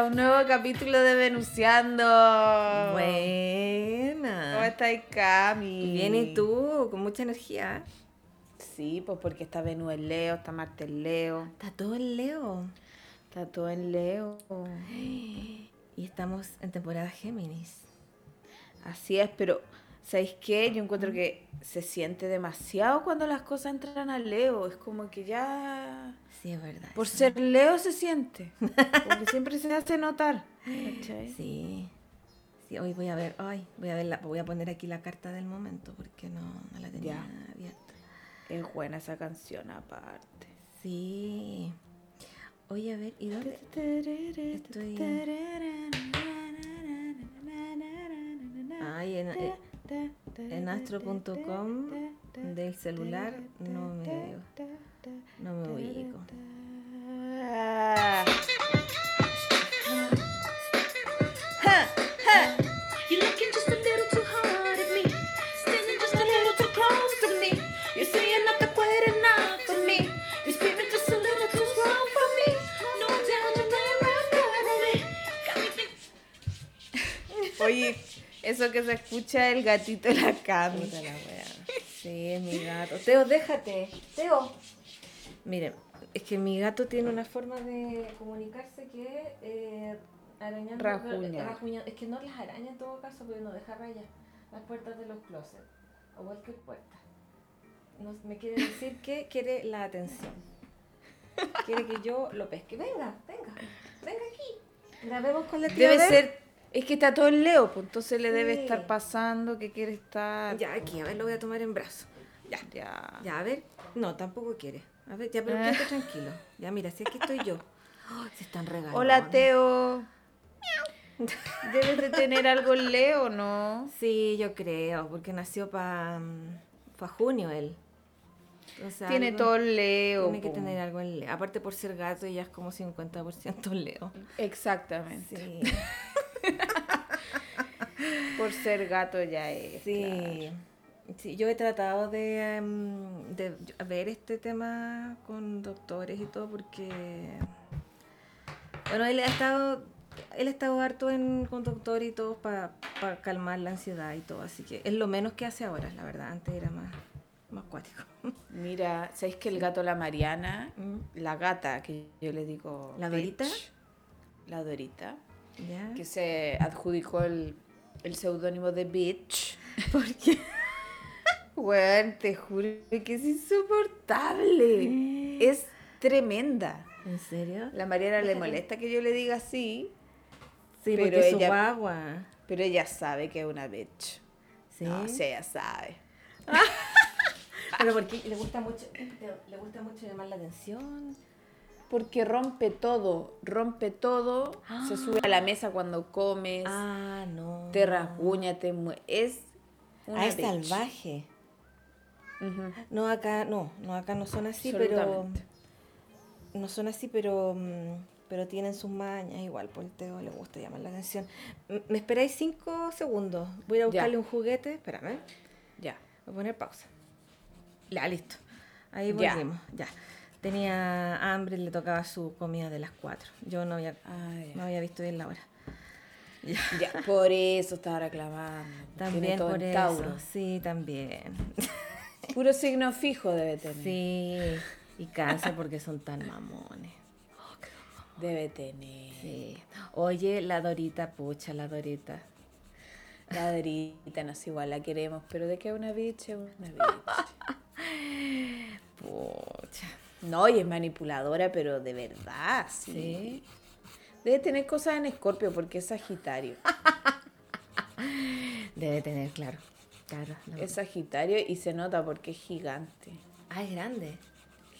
a un nuevo capítulo de Venuseando. ¿Cómo Buena. estáis, Cami? Bien, ¿y tú? Con mucha energía. Sí, pues porque está Venus en Leo, está Marte en Leo, Está todo en Leo. está todo en Leo. Y estamos en temporada Géminis. Así es, pero ¿sabéis qué? Yo encuentro que se siente demasiado cuando las cosas entran a Leo. Es como que ya... Sí, es verdad. Por eso. ser Leo se siente. Porque siempre se hace notar. ¿cachai? Sí. Sí, hoy voy a ver, ay, voy a ver la, voy a poner aquí la carta del momento porque no, no la tenía Ya. abierta. Es buena esa canción aparte. Sí. Oye, a ver, ¿y dónde? Estoy- Ay, en, eh, en astro.com del celular no me veo. No me ubico. You're looking just a little too hard at me. Standing just a little too close to me. You're saying not that quite enough for me. You're screaming just a little too strong for me. No doubt you're laying right there on me. Got me thinking. Oye, eso que se escucha el gatito de la wea. Sí, es mi gato. Teo, déjate. Teo. Miren, es que mi gato tiene una forma de comunicarse que eh, arañando. Rajuña. rajuña- Es que no las araña en todo caso, pero no deja rayas las puertas de los closets o cualquier puerta. Me quiere decir que quiere la atención. Quiere que yo lo pesque. Venga, venga, venga aquí. Grabemos con la tía Debe ser, es que está todo en Leo, pues entonces le debe estar pasando que quiere estar. Ya, aquí, a ver, lo voy a tomar en brazo. Ya. Ya. Ya, a ver. No, tampoco quiere. A ver, ya, pero Ah. quédate tranquilo. Ya, mira, si aquí estoy yo. Se están regalando. Hola, Teo. Debes de tener algo en Leo, ¿no? Sí, yo creo, porque nació para junio él. Tiene algo- todo en Leo. Tiene que tener algo en Leo. Aparte por ser gato, ella es como 50% Leo. Exactamente. Sí, Por ser gato ya es. sí. Sí, yo he tratado de, em, de ver este tema con doctores y todo porque... Bueno, él ha estado, él ha estado harto en, con doctor y todo para calmar la ansiedad y todo, así que es lo menos que hace ahora, la verdad. Antes era más, más cuático. Mira, ¿sabéis que el gato La Mariana, Mm. la gata que yo le digo. ¿La Dorita? La Dorita, ¿Ya? que se adjudicó el, el seudónimo de Bitch. ¿Por qué? Bueno, te juro que es insoportable. Es tremenda. ¿En serio? La Mariana le molesta que yo le diga así, Sí, Pero porque es su ella- guagua. pero ella sabe que es una bitch. ¿Sí? No, sí, ella sabe. Pero porque le gusta mucho, le gusta mucho llamar la atención. Porque rompe todo, rompe todo, se sube a la mesa cuando comes, Ah, no. te rasguña, te mue- Es una Ah, es bitch. salvaje. No, acá no, no, acá no son así, pero. No son así, pero. mm, Pero tienen sus mañas, igual, por el Teo le gusta llamar la atención. ¿Me esperáis cinco segundos? Voy a ir a Ya. buscarle un juguete. Espérame. Ya. Voy a poner pausa. Ya, listo. Ahí volvimos. Ya. Tenía hambre, le tocaba su comida de las cuatro. Yo no había, no había visto bien la hora. Ya. Ya, por eso estaba reclamando. También por eso. Tauro. Sí, también. Puro signo fijo debe tener. Sí. Y cáncer porque son tan mamones. Debe tener. Sí. Oye, la Dorita, pucha, la Dorita. La Dorita no es igual, la queremos, pero de que una bitch es una bitch. Pucha. No, y es manipuladora, pero de verdad, sí. Sí. Debe tener cosas en Escorpio porque es Sagitario. Debe tener, claro. Claro. no. Es Sagitario y se nota porque es gigante. Ah, es grande.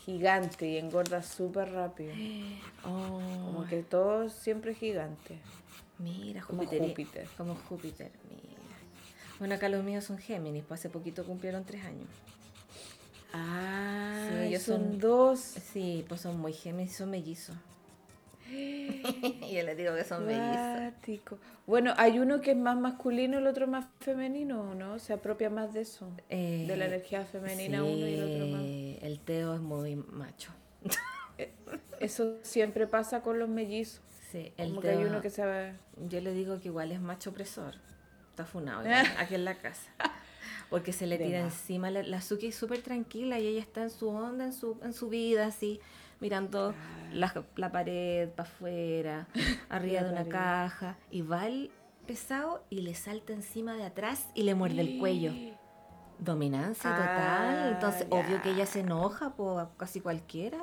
Gigante y engorda súper rápido. Oh, Como que todo siempre es gigante. mira, como Júpiter. y- Júpiter. Como Júpiter, mira. Bueno, acá los míos son Géminis, pues hace poquito cumplieron tres años. Ah, Sí, ellos son son- dos. Sí, pues son muy Géminis, son mellizos. Yo les digo que son mellizos. Bueno, hay uno que es más masculino y el otro más femenino, ¿no? Se apropia más de eso. de la Eh, energía femenina uno y el otro más. El Teo es muy macho. Eso siempre pasa con los mellizos. Sí, el Como que hay Teo- uno que sabe. Yo le digo que igual es macho opresor. Está funado igual, aquí en la casa. Porque se le tira encima. La, la Suki es súper tranquila y ella está en su onda, en su, en su vida, así, mirando la, la pared para afuera, arriba de una caja. Y va el pesado y le salta encima de atrás y le muerde el cuello. Dominancia Ah, total. Entonces, obvio que ella se enoja por casi cualquiera.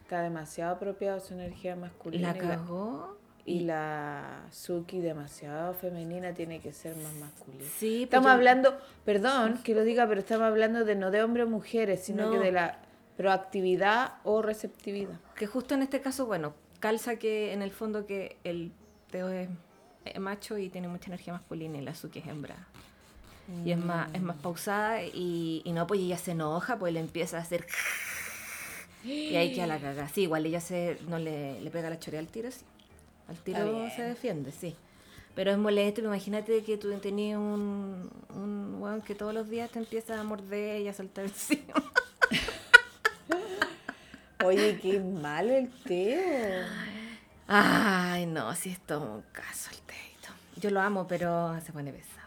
Está demasiado apropiado su energía masculina. La y la- cagó. Y la Suki demasiado femenina tiene que ser más masculina. Sí, Estamos pues yo- hablando, perdón que lo diga, pero estamos hablando de no de hombres o mujeres, sino No. que de la proactividad o receptividad. Que justo en este caso, bueno, calza que en el fondo que el Teo es, macho y tiene mucha energía masculina y la Suki es hembra. Y es más, es más pausada y, y no, pues ella se enoja, pues le empieza a hacer... Y ahí queda la caga. Sí, igual ella se, no le, le pega la chorea al tiro, sí. Al tiro se defiende, sí. Pero es molesto, imagínate que tú tenías un, un weón que todos los días te empieza a morder y a saltar encima. Oye, qué malo el Teo. Ay, no, sí es todo un caso el teito. Yo lo amo, pero se pone pesado.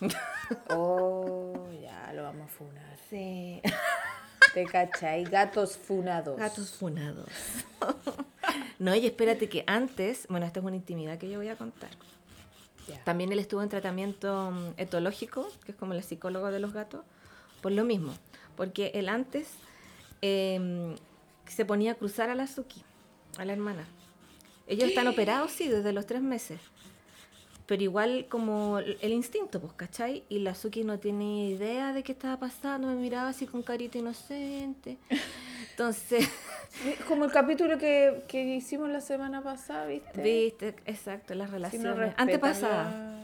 Oh, ya lo vamos a funar. Sí. ¿Te cachai? Gatos funados. Gatos funados. no, y espérate que antes, bueno, esta es una intimidad que yo voy a contar. También él estuvo en tratamiento mm, etológico, que es como el psicólogo de los gatos, por lo mismo. Porque él antes se ponía a cruzar a la Suki, a la hermana. Ellos están operados, sí, desde los tres meses. Pero igual como el instinto, pues, ¿cachai? Y la Suki no tiene idea de qué estaba pasando, me miraba así con carita inocente. Entonces, Como el capítulo que, que hicimos la semana pasada, ¿viste? viste, exacto, las Si relaciones. no respetan Antepasada. la-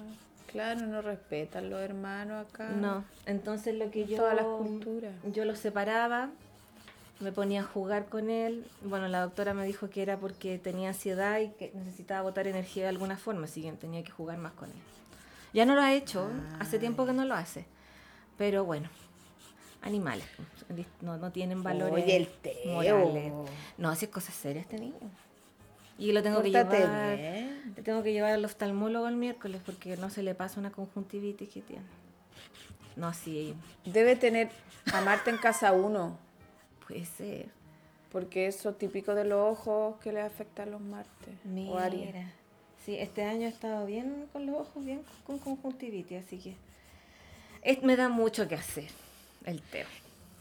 Claro, no respetan los hermanos acá. No, entonces lo que yo... todas las culturas. Yo lo separaba, me ponía a jugar con él. Bueno, la doctora me dijo que era porque tenía ansiedad y que necesitaba botar energía de alguna forma, así que tenía que jugar más con él. Ya no lo ha hecho, hace tiempo que no lo hace. Pero bueno, animales, pues, no, no tienen valores Oye, el Teo. morales. No, hace cosas serias este niño. Y lo tengo que llevar... bien. Le tengo que llevar al oftalmólogo el miércoles porque no se le pasa una conjuntivitis que tiene. No, sí, Debe tener a Marta en casa uno, puede ser. porque eso típico de los ojos que le afecta a los martes. O Aries. Mira. Sí, este año he estado bien con los ojos, bien con conjuntivitis, así que es- me da mucho que hacer el teo.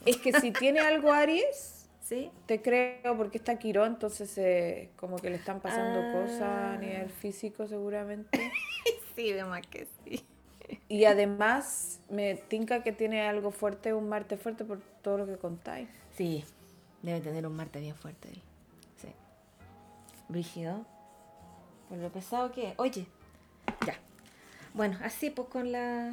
Es que si tiene algo Aries, ¿Sí? te creo, porque está Quirón, entonces eh, como que le están pasando Ah. cosas a nivel físico seguramente. Sí, de más que sí. Y además me tinca que tiene algo fuerte, un Marte fuerte por todo lo que contáis. Sí, debe tener un Marte bien fuerte él. Sí. Brígido. Por lo pesado que es. Oye, ya. Bueno, así pues con la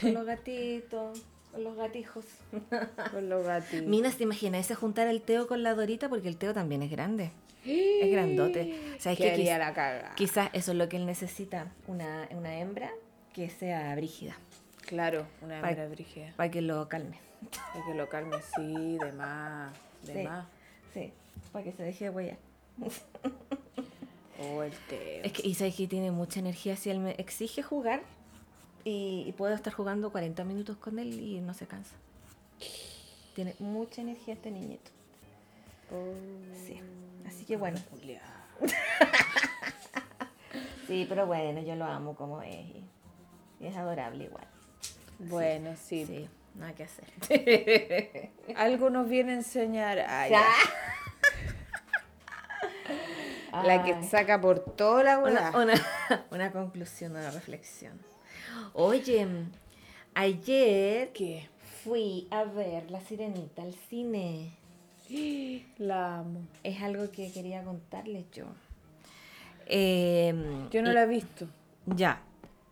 con los gatitos, con los gatijos. Con los gatitos. Mina, ¿te imaginas ese juntar el Teo con la Dorita? Porque el Teo también es grande. Es grandote. ¿Sabes que qué? haría Quiz- la caga. Quizás eso es lo que él necesita, una, una hembra que sea brígida, Claro, una Pa- hembra brígida. para que lo calme. Para que lo calme, sí, de más, de Sí. más. Sí, para que se deje huella. Oh, el Teo. Es que, y sabes que tiene mucha energía, si él me exige jugar y, y puedo estar jugando 40 minutos con él y no se cansa. Tiene mucha energía este niñito. Oh, Sí, así que bueno. Julia. Sí, pero bueno, yo lo amo como es. y es adorable igual. Bueno, sí. Sí, nada que hacer. Algo nos viene a enseñar. Ay, Ya. La que Ay. saca por toda la. Una, una, una conclusión, una reflexión. Oye, ayer ¿Qué? fui a ver La Sirenita al cine. La amo. Es algo que quería contarles yo. Em, Yo no y- la he visto. Ya,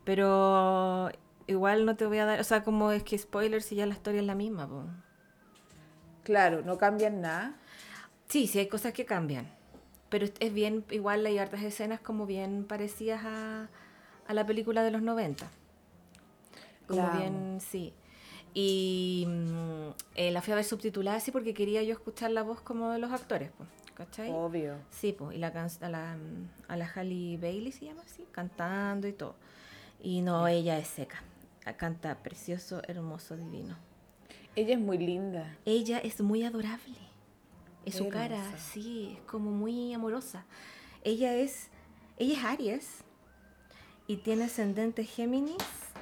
pero igual no te voy a dar, o sea, como es que spoiler si ya la historia es la misma, po. Claro, no cambian nada. Sí, sí hay cosas que cambian, pero es- bien, igual hay hartas escenas como bien parecidas a, a la película de los 90. Como La amo. bien, sí. Y mm, eh, la fui a ver subtitulada así porque quería yo escuchar la voz como de los actores, pues, ¿cachai? Obvio. Sí, pues, y la a la, a la Halle Bailey se llama así, cantando y todo. Y no, ella es seca. Canta precioso, hermoso, divino. Ella es muy linda. Ella es muy adorable. Es su cara, sí, es como muy amorosa. Ella es, ella es Aries y tiene ascendente Géminis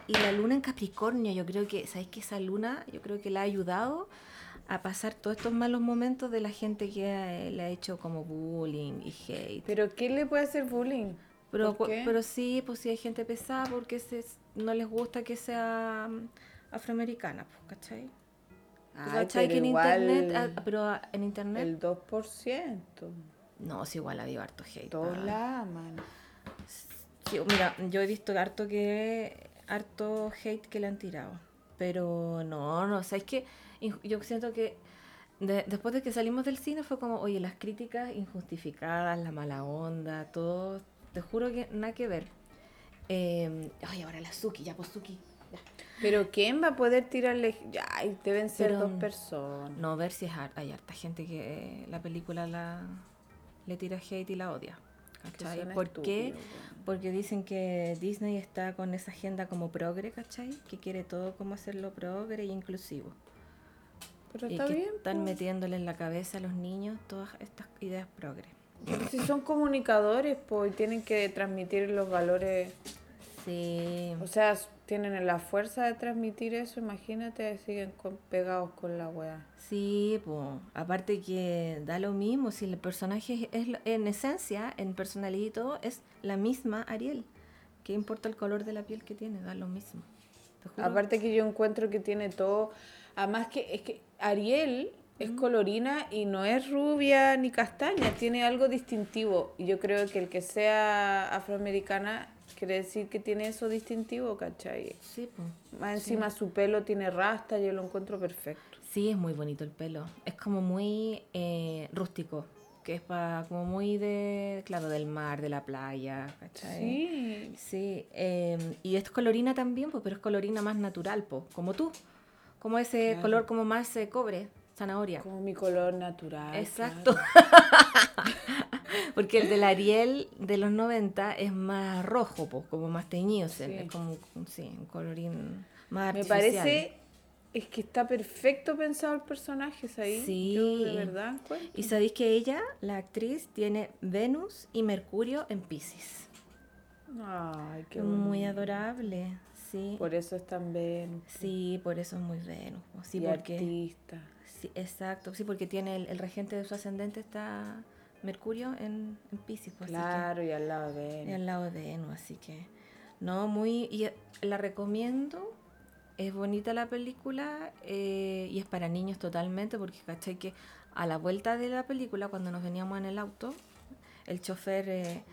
y la luna en Capricornio. Yo creo que, ¿sabes que Esa luna, yo creo que la ha ayudado a pasar todos estos malos momentos de la gente que eh, le ha hecho como bullying y hate. ¿Pero qué le puede hacer bullying? Pero, ¿Por cu- qué? pero sí, pues sí hay gente pesada porque se, no les gusta que sea mm, afroamericana, pues, ¿cachai? ¿Tú Ay, cachai pero que en internet, ah, pero en internet, el 2%. no, sí, igual ha habido harto hate. Todos la aman. Sí, mira, yo he visto harto que harto hate que le han tirado, pero no, no, o sea, es que yo siento que de- después de que salimos del cine fue como, oye, las críticas injustificadas, la mala onda, todo, te juro que nada que ver. Eh, ay, ahora la Suki, ya pues Suki. ya. Pero ¿quién va a poder tirarle? Ay, deben ser Pero- dos personas. No, ver si es har- hay harta gente que eh, la película la, le tira hate y la odia. ¿Cachai? ¿Por qué? Porque dicen que Disney está con esa agenda como progre, ¿cachai? Que quiere todo como hacerlo progre y inclusivo. Pero y está que bien. están po. metiéndole en la cabeza a los niños todas estas ideas progre. Si son comunicadores, pues tienen que transmitir los valores. Sí. O sea, tienen la fuerza de transmitir eso. Imagínate, siguen con- pegados con la wea. Sí, pues, aparte que da lo mismo, si el personaje es, en esencia, en personalidad y todo, es la misma Ariel. ¿Qué importa el color de la piel que tiene? Da lo mismo. Aparte que yo encuentro que tiene todo. Además que es que Ariel es colorina y no es rubia ni castaña, tiene algo distintivo. Y yo creo que el que sea afroamericana quiere decir que tiene eso distintivo, ¿cachai? Sí, pues. Más encima su pelo tiene rasta, yo lo encuentro perfecto. Sí, es muy bonito el pelo. Es como muy eh, rústico, que es para como muy de, claro, del mar, de la playa, ¿cachai? Sí. Sí, eh, y es colorina también, pues, pero es colorina más natural, pues, como tú. Como ese Claro. color como más eh, cobre, zanahoria. Como mi color natural. Exacto. Porque el del Ariel de los 90 es más rojo, pues, como más teñido, Sí. es como sí, un colorín más Me artificial. parece es que está perfecto pensado el personaje, ahí. Sí. Yo de verdad encuentro. Y sabéis que ella, la actriz, tiene Venus y Mercurio en Pisces. Ay, qué Muy bonito. adorable, sí. Por eso es tan Venus. Sí, por eso es muy Venus. Sí, y porque, artista. Sí, exacto, sí, porque tiene el, el regente de su ascendente está Mercurio en, en Pisces. pues, que- Claro, y al lado de y Venus. al lado de Venus, así que no, muy, y eh, la recomiendo, es bonita la película eh, y es para niños totalmente, porque cachai que a la vuelta de la película, cuando nos veníamos en el auto, el chofer eh,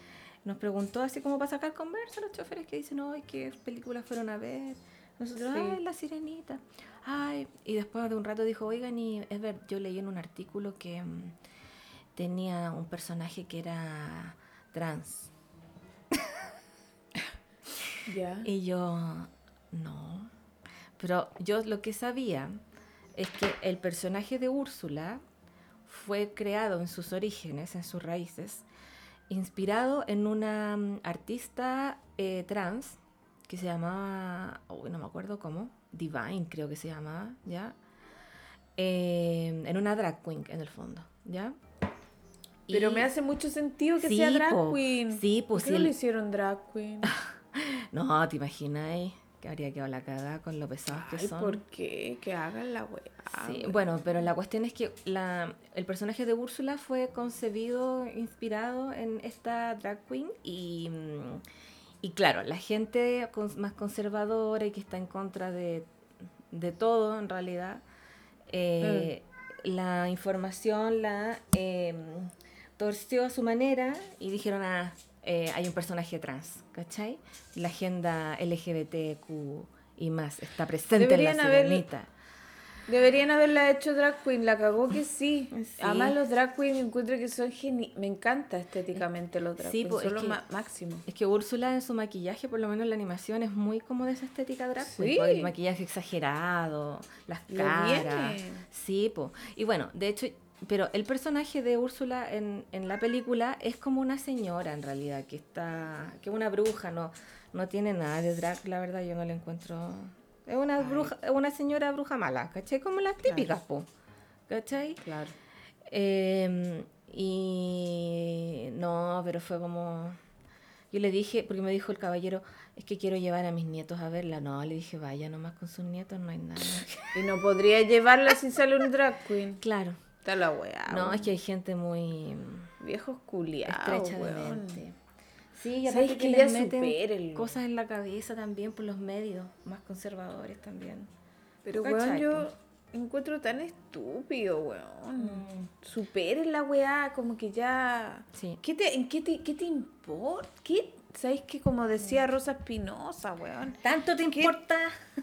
nos preguntó así como para sacar conversa, los choferes que dicen, ay, ¿qué película fueron a ver? Nosotros, Sí. ay, La Sirenita. Ay, y después de un rato dijo, oigan, y es ver, yo leí en un artículo que mm, tenía un personaje que era trans. Y yo, no. Pero yo lo que sabía es que el personaje de Úrsula fue creado en sus orígenes, en sus raíces, inspirado en una mm, artista eh, trans que se llamaba, uy, no me acuerdo cómo, Divine creo que se llamaba, ¿ya? Eh, en una drag queen en el fondo, ¿ya? Pero Y- me hace mucho sentido que Sí, sea drag po. queen. Sí, pues ¿Por qué sí, no el- lo hicieron drag queen? No, te imaginas, que habría quedado la cagada con lo pesados que son. ¿por qué? Que hagan la weá. Sí, bueno, pero la cuestión es que la, el personaje de Úrsula fue concebido, inspirado en esta drag queen y, mm, y claro, la gente más conservadora y que está en contra de, de todo en realidad, eh, la información la eh, torció a su manera y dijeron, ah, eh, hay un personaje trans, ¿cachai? La agenda LGBTQ y más está presente Deberían en la haber- sirenita. Deberían haberla hecho drag queen, la cagó que sí. Sí. Además los drag queen encuentro que son geni Me encanta estéticamente los drag Sí, queen, po, son es los que- máximos. Es que Úrsula en su maquillaje, por lo menos en la animación, es muy como de esa estética drag. queen, Sí. po, El maquillaje exagerado, las caras. viene. Sí, po. Y bueno, de hecho, pero el personaje de Úrsula en, en la película es como una señora en realidad, que está, que es una bruja, no, no tiene nada de drag, la verdad, yo no le encuentro. Es una bruja, una señora bruja mala, ¿cachai? Como las típicas, po. ¿Cachai? Claro. Eh, y no, pero fue como... Yo le dije, porque me dijo el caballero, es que quiero llevar a mis nietos a verla. No, le dije, vaya nomás con sus nietos, no hay nada. Y no podría llevarla si sale un drag queen. claro. Está la weá. No, es que hay gente muy Viejos culiados, estrecha de mente. Sí, y ¿Sabes aparte que les meten supérenlo? cosas en la cabeza también por los medios, más conservadores también. Pero ¿Cachai, weón, yo po? encuentro tan estúpido, weón. Mm. Superen la weá, como que ya. Sí. ¿Qué te, ¿En qué te, qué te importa? ¿Qué? ¿Sabes que como decía Rosa Espinosa, weón? ¿Tanto te importa?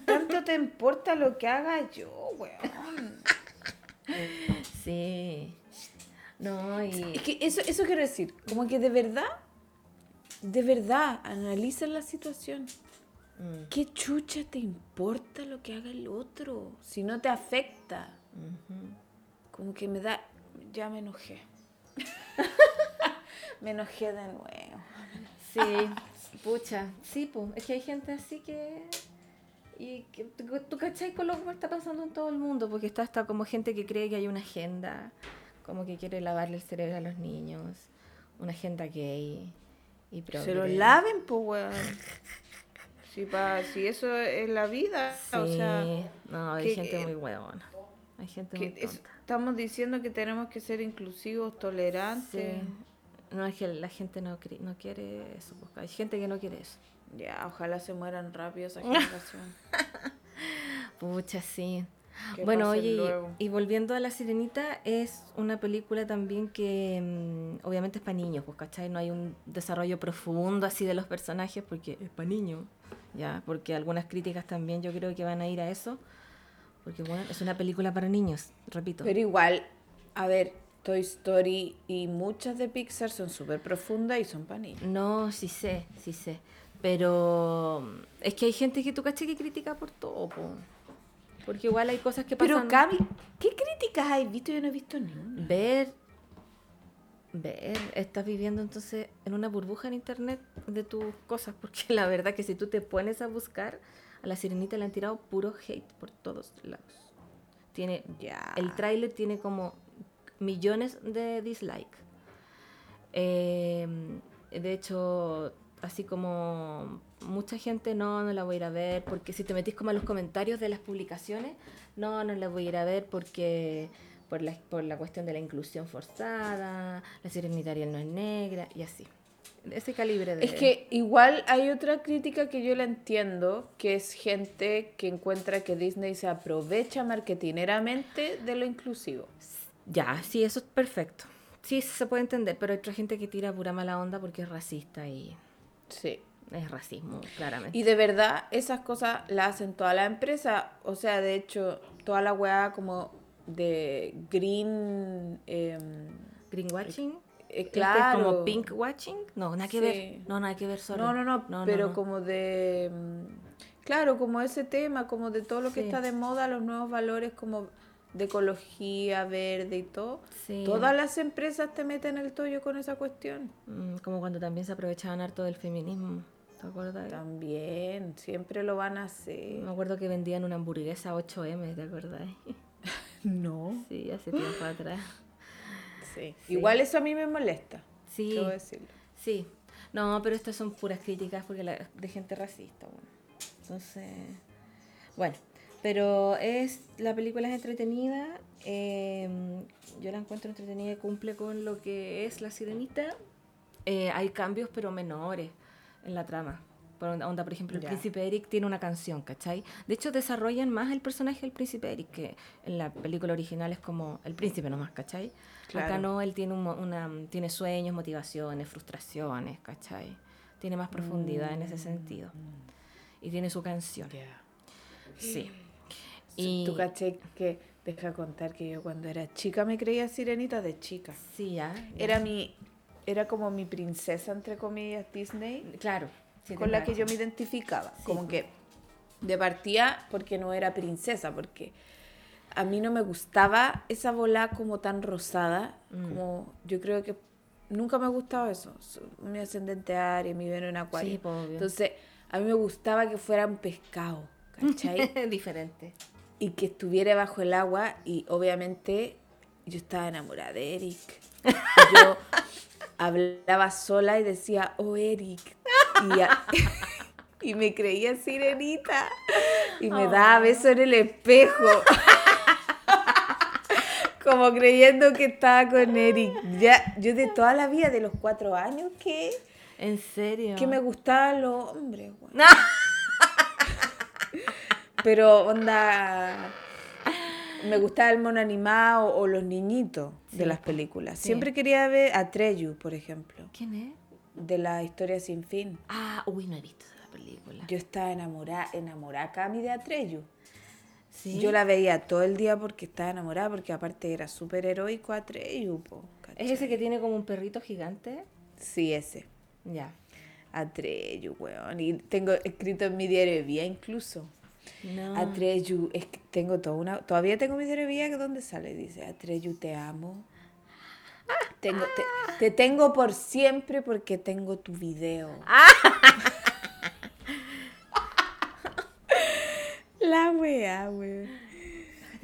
¿Tanto te importa lo que haga yo, weón? Sí. No, y... Es que eso, eso quiero decir, como que de verdad, de verdad, analiza la situación. Mm, ¿Qué chucha te importa lo que haga el otro? Si no te afecta. Como que me da. Ya me enojé. me enojé de nuevo. Sí, pucha, sí, pues, es que hay gente así que... Y que, tú, tú cachai con lo que está pasando en todo el mundo, porque está hasta como gente que cree que hay una agenda, como que quiere lavarle el cerebro a los niños, una agenda gay y Se lo progre. laven, pues, weón. Si, pa, si eso es la vida, Sí, o sea, no, hay que- gente muy huevona. Hay gente muy es- tonta. estamos diciendo que tenemos que ser inclusivos, tolerantes. Sí. No, es que la gente no, no quiere eso. pues, Hay gente que no quiere eso. Ya, ojalá se mueran rápido esa generación. Pucha, sí. Bueno, oye, y, volviendo a La Sirenita, es una película también que mm, obviamente es para niños, pues, ¿cachai? No hay un desarrollo profundo así de los personajes porque es para niños, ¿ya? Porque algunas críticas también yo creo que van a ir a eso, porque bueno, es una película para niños, repito. Pero igual, a ver, Toy Story y muchas de Pixar son súper profundas y son para niños. No, sí sé, sí sé. Pero mm, es que hay gente que tú caché que critica por todo, po. Porque igual hay cosas que pasan. Pero Cami, ¿qué críticas has visto? Yo no he visto ni una. ver, ver, estás viviendo entonces en una burbuja en internet de tus cosas, porque la verdad que si tú te pones a buscar, a la sirenita le han tirado puro hate por todos lados. Tiene, Ya. el tráiler tiene como millones de dislike. Eh, de hecho, así como mucha gente no, no la voy a ir a ver, porque si te metís como a los comentarios de las publicaciones, no, no la voy a ir a ver porque por la, por la cuestión de la inclusión forzada, la sirenita Ariel no es negra y así. Ese calibre de... Es que igual hay otra crítica que yo la entiendo, que es gente que encuentra que Disney se aprovecha marketineramente de lo inclusivo. Ya, sí, eso es perfecto. Sí, se puede entender, pero hay otra gente que tira pura mala onda porque es racista y Sí. Es racismo, claramente. Y de verdad, esas cosas las hacen toda la empresa. O sea, de hecho, toda la weá como de green... em, Greenwashing. eh, ¿Este claro. es como pink watching? No, nada que Sí. ver. No, nada que ver solo. No, no, no, pero como de... mm, Claro, como ese tema, como de todo lo que Sí. está de moda, los nuevos valores como de ecología, verde y todo. Sí. Todas las empresas te meten el tollo con esa cuestión. Mm, como cuando también se aprovechaban harto del feminismo. ¿Te acuerdas? También, siempre lo van a hacer. Me acuerdo que vendían una hamburguesa 8M, ¿te acuerdas? No. Sí, hace tiempo atrás. Sí. Sí. Igual eso a mí me molesta. Sí, Debo decirlo. sí. No, pero estas son puras críticas porque la- de gente racista. bueno. Entonces, bueno, pero es la película es entretenida. eh, yo la encuentro entretenida y cumple con lo que es la sirenita. Eh, hay cambios, pero menores en la trama. Por onda, onda, por ejemplo, el Ya. príncipe Eric tiene una canción, ¿cachai? De hecho, desarrollan más el personaje del príncipe Eric, que en la película original es como el príncipe nomás, ¿cachai? Acá Claro. no, él tiene, un una, tiene sueños, motivaciones, frustraciones, ¿cachai? Tiene más profundidad en ese sentido. Y tiene su canción. Ya. Sí. Y... Tú caché que, deja contar que yo cuando era chica me creía sirenita de chica. sí, ya. Era mi, era como mi princesa, entre comillas, Disney, Claro. sí, con la que yo me identificaba. Sí, como pues. que de partía porque no era princesa, porque a mí no me gustaba esa bola como tan rosada, Mm. como yo creo que nunca me ha gustado eso. So- Mi ascendente Aries, mi Venus en Acuario. Sí, pues. Entonces, a mí me gustaba que fuera un pescado, ¿cachai? Diferente. y que estuviera bajo el agua y obviamente yo estaba enamorada de Eric. Yo hablaba sola y decía, oh Eric. Y, a- y me creía sirenita. Y me daba besos en el espejo. Como creyendo que estaba con Eric. Ya, yo de toda la vida, de los cuatro años, que, ¿En serio? que me gustaban los hombres, güey. Pero onda. Me gustaba el mono animado o los niñitos Sí, de las películas. Sí. Siempre quería ver a Treyu, por ejemplo, ¿Quién es? de la historia sin fin. Ah, uy, no he visto esa película. Yo estaba enamorada, enamorada Cami de Atreyu. ¿Sí? Yo la veía todo el día porque estaba enamorada, porque aparte era súper heroico Atreyu, po, ¿Es ese que tiene como un perrito gigante? Sí, ese. Ya. Atreyu, weón. Y tengo escrito en mi diario de vida incluso. No. Atreyu, es que tengo toda una, todavía tengo mi diario de vida donde sale, dice, Atreyu, te amo. Tengo, te, te tengo por siempre porque tengo tu video. La wea, weón.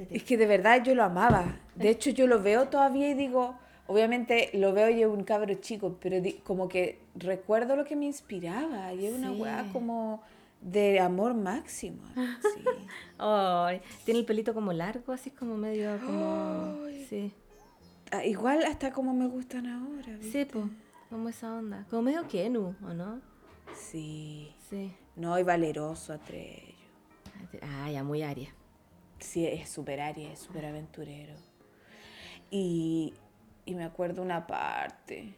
Es que de verdad yo lo amaba. De hecho, yo lo veo todavía y digo, obviamente lo veo y es un cabro chico, pero como que recuerdo lo que me inspiraba. Y es una weá como de amor máximo. Sí. Ay, tiene el pelito como largo, así como medio como... Sí. Ah, igual hasta como me gustan ahora. Sí, ¿viste? pues. Como esa onda. Como medio Kenu, ¿o no? Sí. Sí. No, y valeroso Atreyu. Ah, ya, muy aria. Sí, es súper aria, es súper aventurero. Y, y me acuerdo una parte.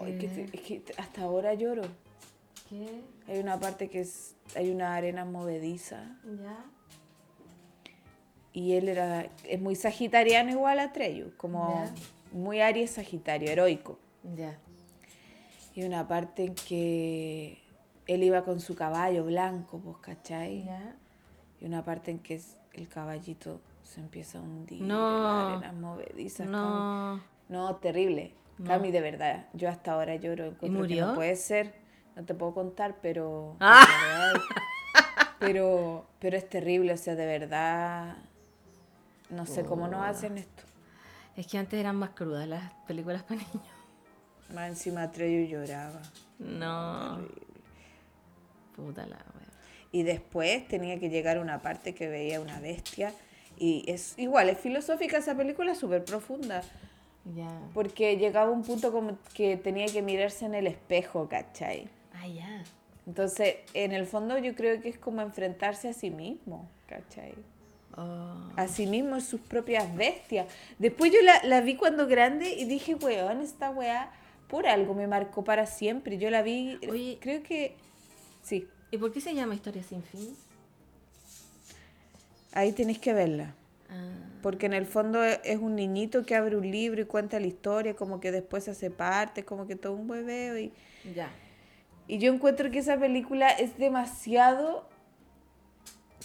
Te- es que hasta ahora lloro. ¿Qué? Hay una parte que es, hay una arena movediza. Ya. Y él era, es muy sagitariano igual a Treyu, como Ya. muy Aries sagitario, heroico. Ya. Y una parte en que él iba con su caballo blanco, pues, ¿cachai? Ya. Y una parte en que es- el caballito se empieza a hundir No. en las arenas movedizas. Cami. No. No, terrible. No. Cami, de verdad, yo hasta ahora lloro. que murió? No puede ser, no te puedo contar, pero... Ah. Pero, pero es terrible, o sea, de verdad... No sé cómo nos hacen esto. Es que antes eran más crudas las películas para niños. Más encima lloraba. No. Terrible. Puta la wea. Y después tenía que llegar una parte que veía una bestia. Y es igual, es filosófica esa película, súper profunda. Ya. Porque llegaba un punto como que tenía que mirarse en el espejo, ¿cachai? Ah, ya. Entonces, en el fondo yo creo que es como enfrentarse a sí mismo, ¿cachai? Oh. A sí mismo y sus propias bestias. Después yo la, la vi cuando grande y dije, weón, esta weá por algo me marcó para siempre. Yo la vi, Oye. creo que... Sí, ¿Y por qué se llama Historia sin fin? ahí tenéis que verla. Ah. Porque en el fondo e- es un niñito que abre un libro y cuenta la historia, como que después se hace parte, como que todo un hueveo. Y, Ya. Y yo encuentro que esa película es demasiado.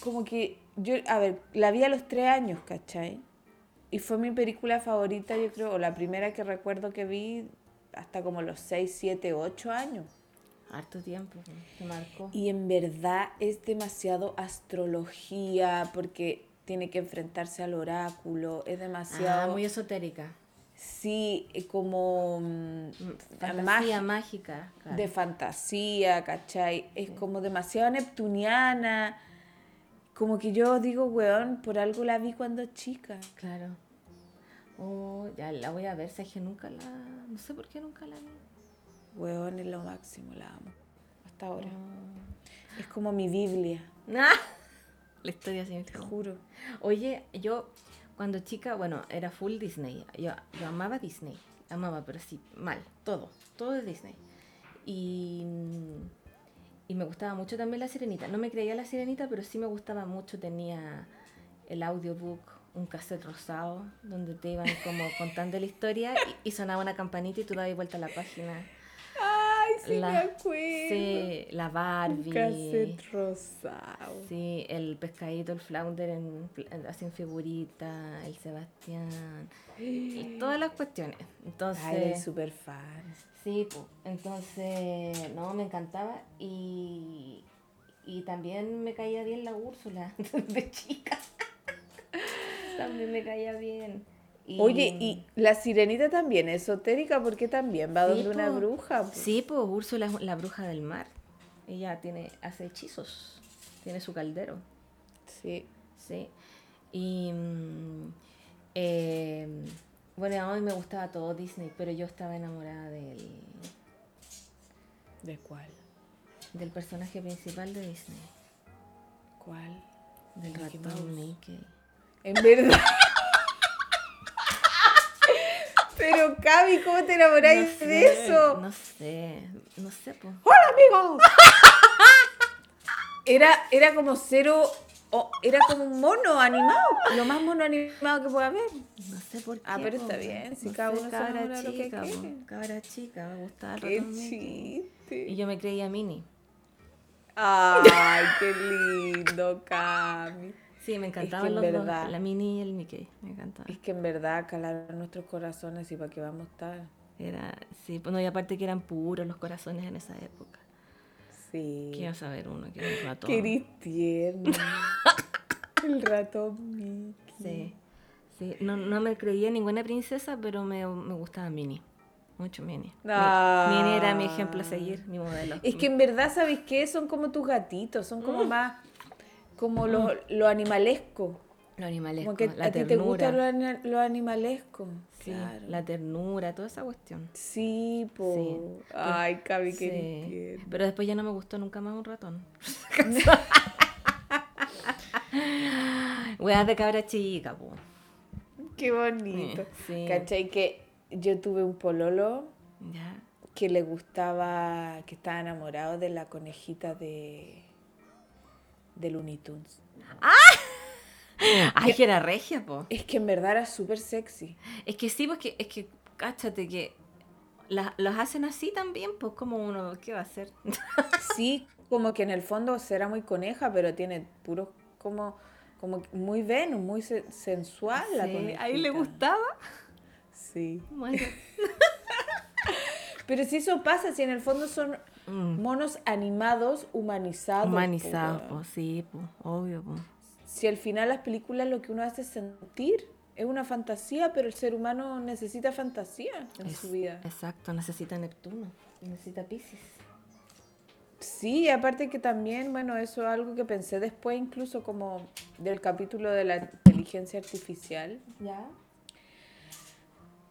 Como que. Yo, a ver, la vi a los tres años, ¿cachai? Y fue mi película favorita, yo creo, o la primera que recuerdo que vi hasta como los seis, siete, ocho años. Harto tiempo. Te marcó. Y en verdad es demasiado astrología, porque tiene que enfrentarse al oráculo, es demasiado... Ah, muy esotérica. Sí, eh, como mm, Fantasía mágica. claro. de fantasía, ¿cachai? Es como demasiado neptuniana. Como que yo digo, weón, por algo la vi cuando chica. Claro. Oh, ya la voy a ver, si es que nunca la. No sé por qué nunca la vi. Weón, es lo máximo, la amo. Hasta ahora. Oh. Es como mi Biblia, Ah, La historia sin te juro. Oye, yo cuando chica, bueno, era full Disney. Yo, yo amaba Disney. Amaba, pero sí, mal. Todo. Todo de Disney. Y, y me gustaba mucho también la sirenita. No me creía la sirenita, pero sí me gustaba mucho. Tenía el audiobook, un cassette rosado, donde te iban como contando la historia y, y sonaba una campanita y tú dabas vuelta a la página. Ay, sí La- me acuerdo. Sí, la Barbie. cassette rosado. Sí, el pescadito, el flounder en, en- así en figurita, el Sebastián, y todas las cuestiones. Entonces, Ay, súper fan. sí, entonces, no, me encantaba y, y también me caía bien la Úrsula de chica. también me caía bien. Y- Oye, y la sirenita también es esotérica porque también va Sí, donde una bruja. po. Sí, pues Úrsula es la bruja del mar. Ella tiene, hace hechizos, tiene su caldero. Sí. Sí. Y mm, eh, bueno, a mí me gustaba todo Disney, pero yo estaba enamorada del, ¿De cuál? del personaje principal de Disney, ¿Cuál? del ratón. Mickey. En verdad. Pero, Cami, ¿cómo te enamoráis No de eso? No sé, no sé, pues. ¡Hola, amigos! Era, era como cero. o era como un mono animado. Lo más mono animado que pueda haber. No sé por qué. Ah, pero po, está bien, si no cada uno cabra de lo que chica, po, cabra chica, me gustaba ¡Qué chiste! Y yo me creía Minnie. ¡Ay, qué lindo, Cami! Sí, me que encantaban en los verdad- dos, la Minnie y el Mickey, me encantaban. Es que en verdad calaron nuestros corazones y para qué vamos a estar. Era, sí, pues no, y aparte que eran puros los corazones en esa época. Sí. ¿Qué ibas a ver uno que era un ratón? Eres tierno. El ratón Mickey. Sí, sí. No, no me creía ninguna princesa, pero me, me gustaba Minnie. Mucho Minnie. Mi- Ah. Minnie era mi ejemplo a seguir, mi modelo. Es que en verdad, ¿sabéis qué? Son como tus gatitos, son Mm. como más, como lo, lo animalesco. Lo animalesco, Como que la a ti te gusta lo, lo animalesco. Sí, claro. la ternura, toda esa cuestión. Sí, po. Sí. Ay, Cabi, Sí. tierno. Pero después ya no me gustó nunca más un ratón. Weas de cabra chica, po. Qué bonito. Eh, sí. ¿Cachai? Que yo tuve un pololo Ya. que le gustaba, que estaba enamorado de la conejita de, de Looney Tunes. Ay, que era regia, po. Es que en verdad era súper sexy. Es que sí, porque es que, cáchate que la- los hacen así también, pues como uno, ¿qué va a hacer? Sí, como que en el fondo será muy coneja, pero tiene puros como, como muy Venus, muy se- sensual la Sí, conejita. ¿A él le gustaba? Sí. Bueno. Pero si eso pasa, si en el fondo son Mm. monos animados, humanizados. Humanizados, po, pues sí, pues, obvio, pues. Si al final las películas lo que uno hace es sentir, es una fantasía, pero el ser humano necesita fantasía en Es- su vida. Exacto, necesita Neptuno, necesita Pisces. Sí, aparte que también, bueno, eso es algo que pensé después, incluso como del capítulo de la inteligencia artificial. ¿Ya?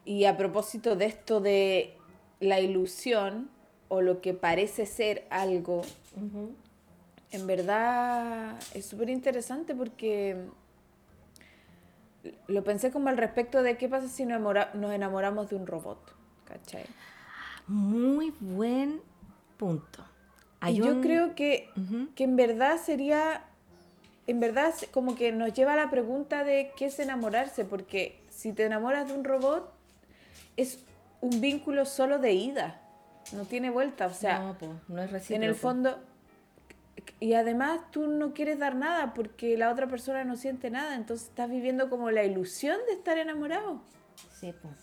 Y a propósito de esto de la ilusión o lo que parece ser algo, en verdad es súper interesante porque lo pensé como al respecto de qué pasa si nos, enamora- nos enamoramos de un robot, ¿cachai? Muy buen punto. Hay y yo un- creo que, que en verdad sería, en verdad como que nos lleva a la pregunta de qué es enamorarse, porque si te enamoras de un robot es un vínculo solo de ida, no tiene vuelta, o sea, no, po, no es recíproco. en el fondo, y además tú no quieres dar nada porque la otra persona no siente nada, entonces estás viviendo como la ilusión de estar enamorado. Sí, pues.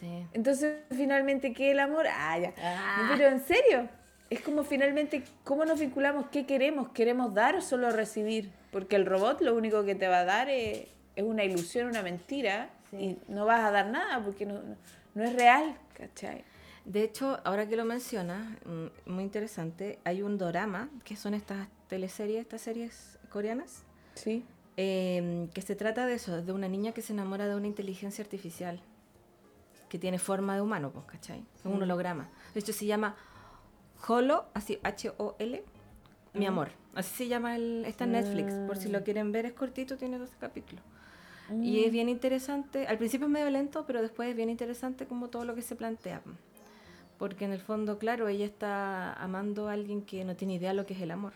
Sí. Entonces, finalmente, ¿qué el amor? Ah, ya. Ah. Pero en serio, es como finalmente, ¿cómo nos vinculamos? ¿Qué queremos? ¿Queremos dar o solo recibir? Porque el robot lo único que te va a dar es, es una ilusión, una mentira. y no vas a dar nada porque no, no, no es real, ¿cachai? De hecho, ahora que lo mencionas, mm, muy interesante, hay un dorama, que son estas teleseries, estas series coreanas, Sí. eh, que se trata de eso, de una niña que se enamora de una inteligencia artificial que tiene forma de humano, pues, ¿cachai? Es un holograma. De hecho, se llama Holo, así H-O-L, mi amor. Así se llama el, está en Netflix, por si lo quieren ver, es cortito, tiene 12 capítulos. Y es bien interesante, al principio es medio lento, pero después es bien interesante como todo lo que se plantea. Po. Porque en el fondo, claro, ella está amando a alguien que no tiene idea lo que es el amor.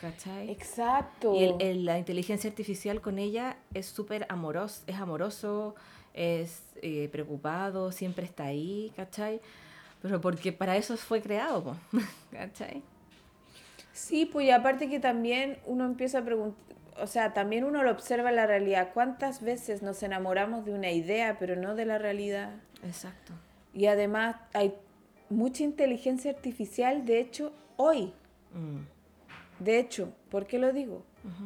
¿Cachai? Exacto. Y el- el- la inteligencia artificial con ella es súper amoroso, es amoroso, es eh, preocupado, siempre está ahí, ¿cachai? Pero porque para eso fue creado, po, ¿cachai? Sí, pues y aparte que también uno empieza a preguntar, o sea, también uno lo observa en la realidad. ¿Cuántas veces nos enamoramos de una idea, pero no de la realidad? Exacto. Y además hay mucha inteligencia artificial, de hecho, hoy. Mm, De hecho, ¿por qué lo digo?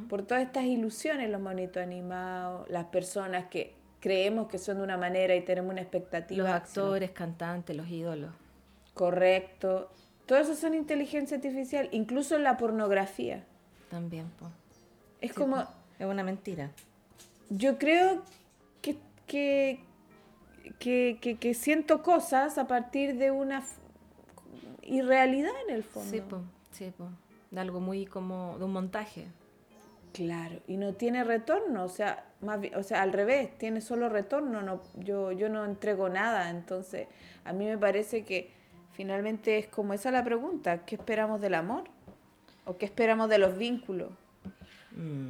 Por todas estas ilusiones, los monitos animados, las personas que creemos que son de una manera y tenemos una expectativa. Los actores, cantantes, los ídolos. Correcto. Todo eso son inteligencia artificial, incluso la pornografía. También, po. Es Sí, como. Es una mentira. yo creo que, que, que, que- que siento cosas a partir de una irrealidad en el fondo. Sí, po. Sí, po. De algo muy como de un montaje. Claro, y no tiene retorno, o sea, más bien- o sea, al revés, tiene solo retorno, no, yo, yo no entrego nada, entonces a mí me parece que finalmente es como esa la pregunta, ¿qué esperamos del amor? ¿O qué esperamos de los vínculos? Mm.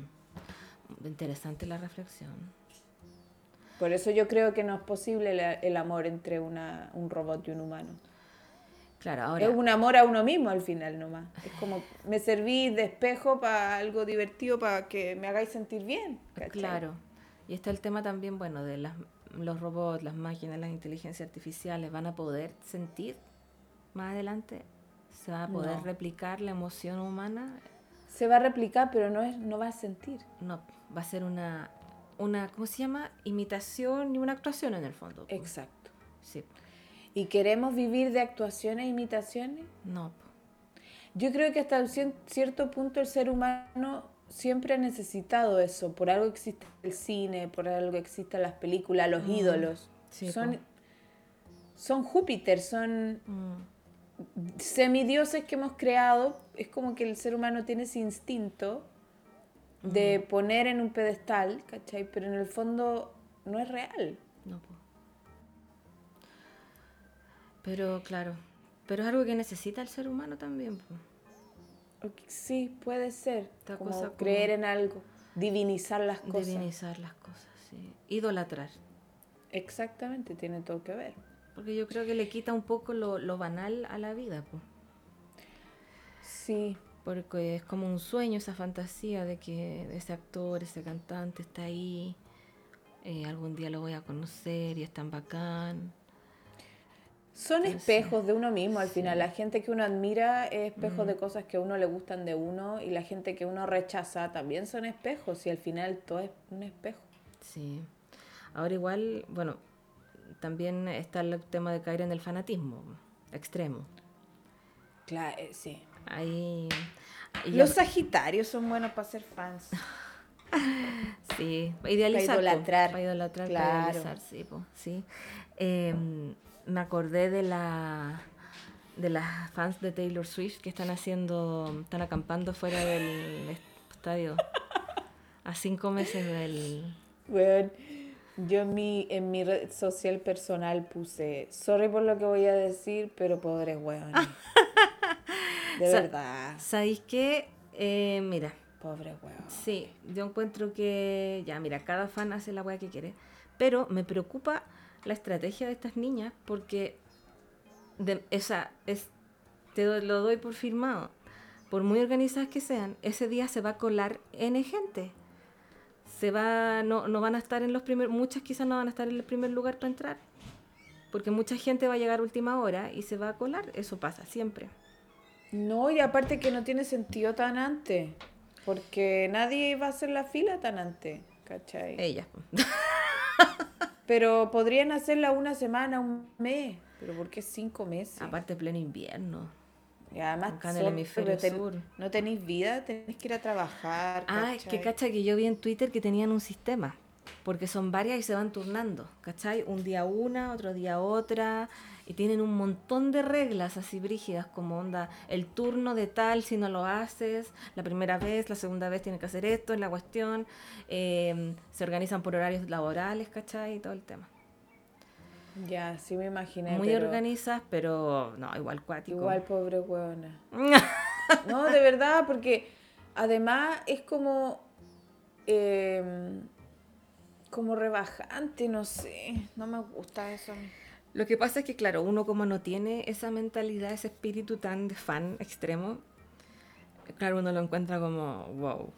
Interesante la reflexión. Por eso yo creo que no es posible el, el amor entre una, un robot y un humano. Claro, ahora. Es un amor a uno mismo al final nomás. Es como, me serví de espejo para algo divertido, para que me hagáis sentir bien. ¿cachai? Claro. Y está el tema también, bueno, de las, los robots, las máquinas, las inteligencias artificiales. ¿Van a poder sentir más adelante? ¿Se va a poder No. replicar la emoción humana? Se va a replicar, pero no, es, no va a sentir. No, va a ser una, una ¿cómo se llama? Imitación y una actuación en el fondo. Exacto. Sí. ¿Y queremos vivir de actuaciones e imitaciones? No. Yo creo que hasta un cierto punto el ser humano siempre ha necesitado eso. Por algo existe el cine, por algo existen las películas, los ídolos. sí, son, son Júpiter, son Mm, semidioses que hemos creado. Es como que el ser humano tiene ese instinto de poner en un pedestal, ¿cachai? Pero en el fondo no es real. no, po. Pero claro, pero es algo que necesita el ser humano también. Ok, Sí, puede ser. Esta como cosa como- creer en algo, divinizar las cosas. Divinizar las cosas, sí. Idolatrar. Exactamente, tiene todo que ver. Porque yo creo que le quita un poco lo, lo banal a la vida, po. Sí, porque es como un sueño esa fantasía de que ese actor, ese cantante está ahí, eh, algún día lo voy a conocer y es tan bacán. son espejos de uno mismo al final. La gente que uno admira es espejo de cosas que a uno le gustan de uno y la gente que uno rechaza también son espejos y al final todo es un espejo. Sí. Ahora igual, bueno, también está el tema de caer en el fanatismo extremo. Claro, eh, sí. Ahí... Los ya- Sagitarios son buenos para ser fans. Sí, para idealizar. po, idolatrar. Para idolatrar, Claro. para idealizar, sí. po, sí. Em, me acordé de la de las fans de Taylor Swift que están haciendo, están acampando fuera del estadio a cinco meses del... Bueno, yo en mi, en mi red social personal puse, sorry por lo que voy a decir, pero pobres hueones. De Sa- verdad, ¿Sabéis qué? Eh, mira, pobres hueones. Sí, yo encuentro que, ya, mira, cada fan hace la weá que quiere, pero me preocupa la estrategia de estas niñas porque, de, esa, es, te lo doy por firmado, por muy organizadas que sean, ese día se va a colar N gente. Se va, no, no van a estar en los primeros, muchas quizás no van a estar en el primer lugar para entrar, porque mucha gente va a llegar a última hora y se va a colar, eso pasa siempre. No, y aparte que no tiene sentido tan antes, porque nadie va a hacer la fila tan antes, ¿cachai? Ellas. Pero podrían hacerla una semana, un mes. Pero ¿por qué cinco meses? Aparte, pleno invierno. Y además, acá en el sol, hemisferio pero ten- sur. no tenéis vida, tenés que ir a trabajar. Ah, es que ¿cachai? cacha que yo vi en Twitter que tenían un sistema. Porque son varias y se van turnando, ¿cachai? Un día una, otro día otra. Y tienen un montón de reglas así brígidas, como onda, el turno de tal si no lo haces, la primera vez, la segunda vez tienes que hacer esto, es la cuestión. eh, se organizan por horarios laborales, ¿cachai? Y todo el tema. Ya, sí me imaginé. Muy pero organizas, pero no, igual cuático. Igual pobre hueona. No, de verdad, porque además es como. eh, como rebajante, no sé. No me gusta eso. Lo que pasa es que, claro, uno como no tiene esa mentalidad, ese espíritu tan de fan extremo, claro, uno lo encuentra como, wow.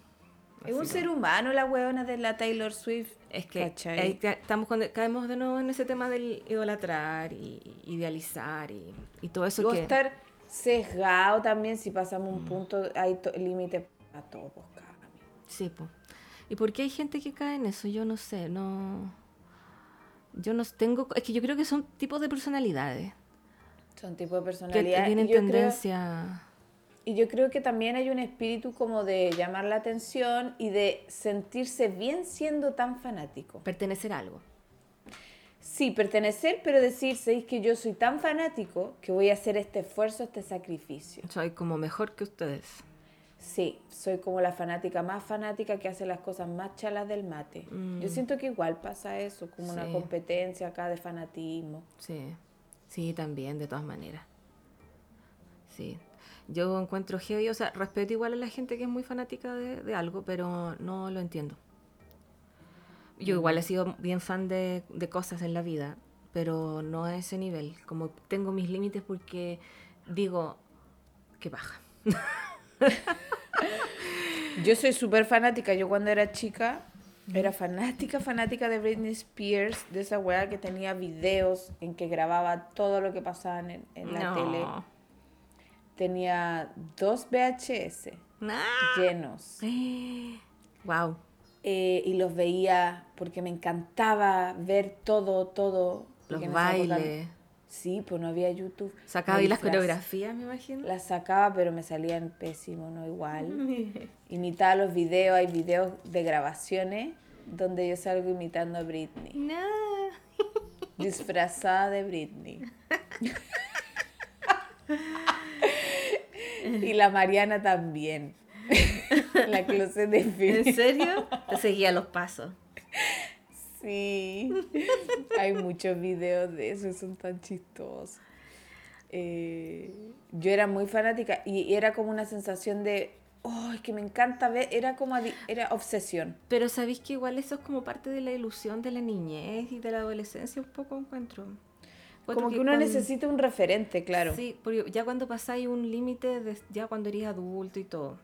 Es un ser humano la hueona de la Taylor Swift. Es que ca- estamos caemos de nuevo en ese tema del idolatrar y idealizar y, y todo eso Y que... estar sesgado también, si pasamos Mm. un punto, hay límite a todos, Cami. Sí, po. ¿Y por qué hay gente que cae en eso? Yo no sé, no... Yo no tengo... Es que yo creo que son tipos de personalidades Son tipos de que personalidad. tienen y yo creo- tendencia... Y yo creo que también hay un espíritu como de llamar la atención y de sentirse bien siendo tan fanático. pertenecer a algo. Sí, pertenecer, pero decir, ¿sabéis que yo soy tan fanático que voy a hacer este esfuerzo, este sacrificio? Soy como mejor que ustedes. Sí, soy como la fanática más fanática que hace las cosas más chalas del mate. Yo siento que igual pasa eso, como una Mm. Competencia acá de fanatismo. Sí, sí, también, de todas maneras. Sí. Yo encuentro heavy, o sea, respeto igual a la gente que es muy fanática de, de algo, pero no lo entiendo. Yo igual he sido bien fan de, de cosas en la vida, pero no a ese nivel. Como tengo mis límites porque digo, qué baja. Yo soy súper fanática. Yo cuando era chica era fanática, fanática de Britney Spears, de esa weá que tenía videos en que grababa todo lo que pasaba en, en la No. tele. Tenía dos VHS llenos. Wow. eh, y los veía porque me encantaba ver todo, todo. Los bailes. Sí, pues no había YouTube. Sacaba ahí las coreografías, me imagino. Las sacaba, pero me salían pésimo, no igual. Imitaba los videos, hay videos de grabaciones donde yo salgo imitando a Britney, No. disfrazada de Britney. y la Mariana también. la closet de film. ¿En serio? Te seguía los pasos. Sí. Hay muchos videos de eso, son tan chistosos. Eh, yo era muy fanática y era como una sensación de, oh, es que me encanta ver, era como, era obsesión. Pero sabéis que igual eso es como parte de la ilusión de la niñez y de la adolescencia, un poco encuentro. Encuentro Como que uno cuando- necesita un referente, claro. Sí, porque ya cuando pasáis un límite, ya cuando eres adulto y todo,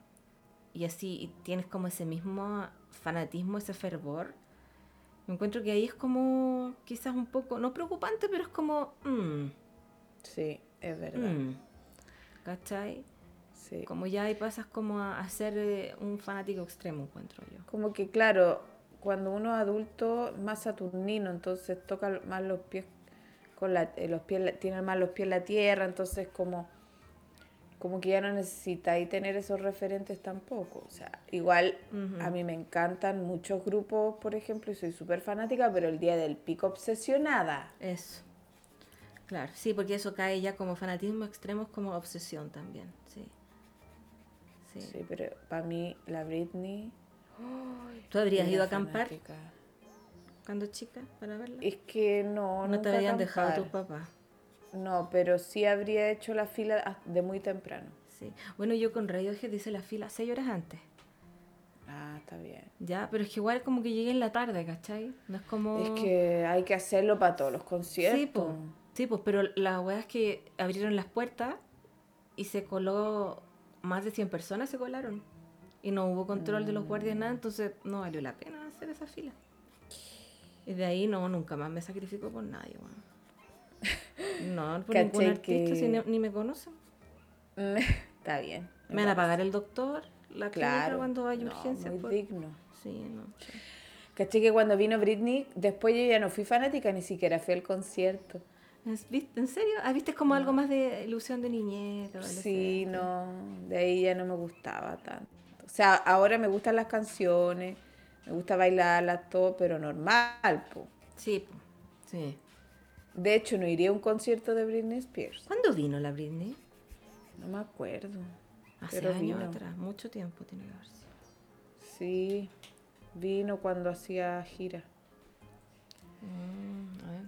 y así y tienes como ese mismo fanatismo, ese fervor, me encuentro que ahí es como quizás un poco, no preocupante, pero es como, mm, Sí, es verdad. mm, ¿cachai? Sí. Como ya ahí pasas como a, a ser eh, un fanático extremo, encuentro yo. Como que, claro, cuando uno es adulto, más saturnino, entonces toca más los pies con la, eh, los pies, tiene más los pies en la tierra, entonces como, como que ya no necesitáis tener esos referentes tampoco. O sea, igual a mí me encantan muchos grupos, por ejemplo, y soy súper fanática, pero el día del pico obsesionada. Eso. Claro, sí, porque eso cae ya como fanatismo extremo, es como obsesión también, sí. Sí. Sí, pero para mí la Britney... ¿Tú habrías ido a acampar fanática. cuando chica para verla? Es que no, no te habían dejado tus papás. No, pero sí habría hecho la fila de muy temprano. Sí. Bueno, yo con Radiohead hice la fila seis horas antes. Ah, está bien. Ya, pero es que igual como que llegué en la tarde, ¿cachai? No es como... Es que hay que hacerlo para todos los conciertos. Sí, pues. Sí, pues, pero la weá es que abrieron las puertas y se coló... Más de 100 personas se colaron. Y no hubo control de los guardias, nada, entonces no valió la pena hacer esa fila. Y de ahí no, nunca más me sacrifico por nadie, weón. No, por ningún Caché artista, que- si ni, ni me conocen. está bien. Me van a pagar el doctor, la clínica Claro. cuando hay No, urgencia. Muy pues. digno. Sí, no. sí. Caché que cuando vino Britney, después yo ya no fui fanática, ni siquiera fui al concierto. ¿Has vis- ¿En serio? ¿Has visto como algo más de ilusión de niñez? Sí, no, de ahí ya no me gustaba tanto. O sea, ahora me gustan las canciones, me gusta bailarlas, todo, pero normal, po. Sí, po. sí. De hecho, no iría a un concierto de Britney Spears. ¿Cuándo vino la Britney? No me acuerdo. Hace pero años vino. atrás, mucho tiempo tiene que haber sido. Sí, vino cuando hacía gira. Mm, a ver.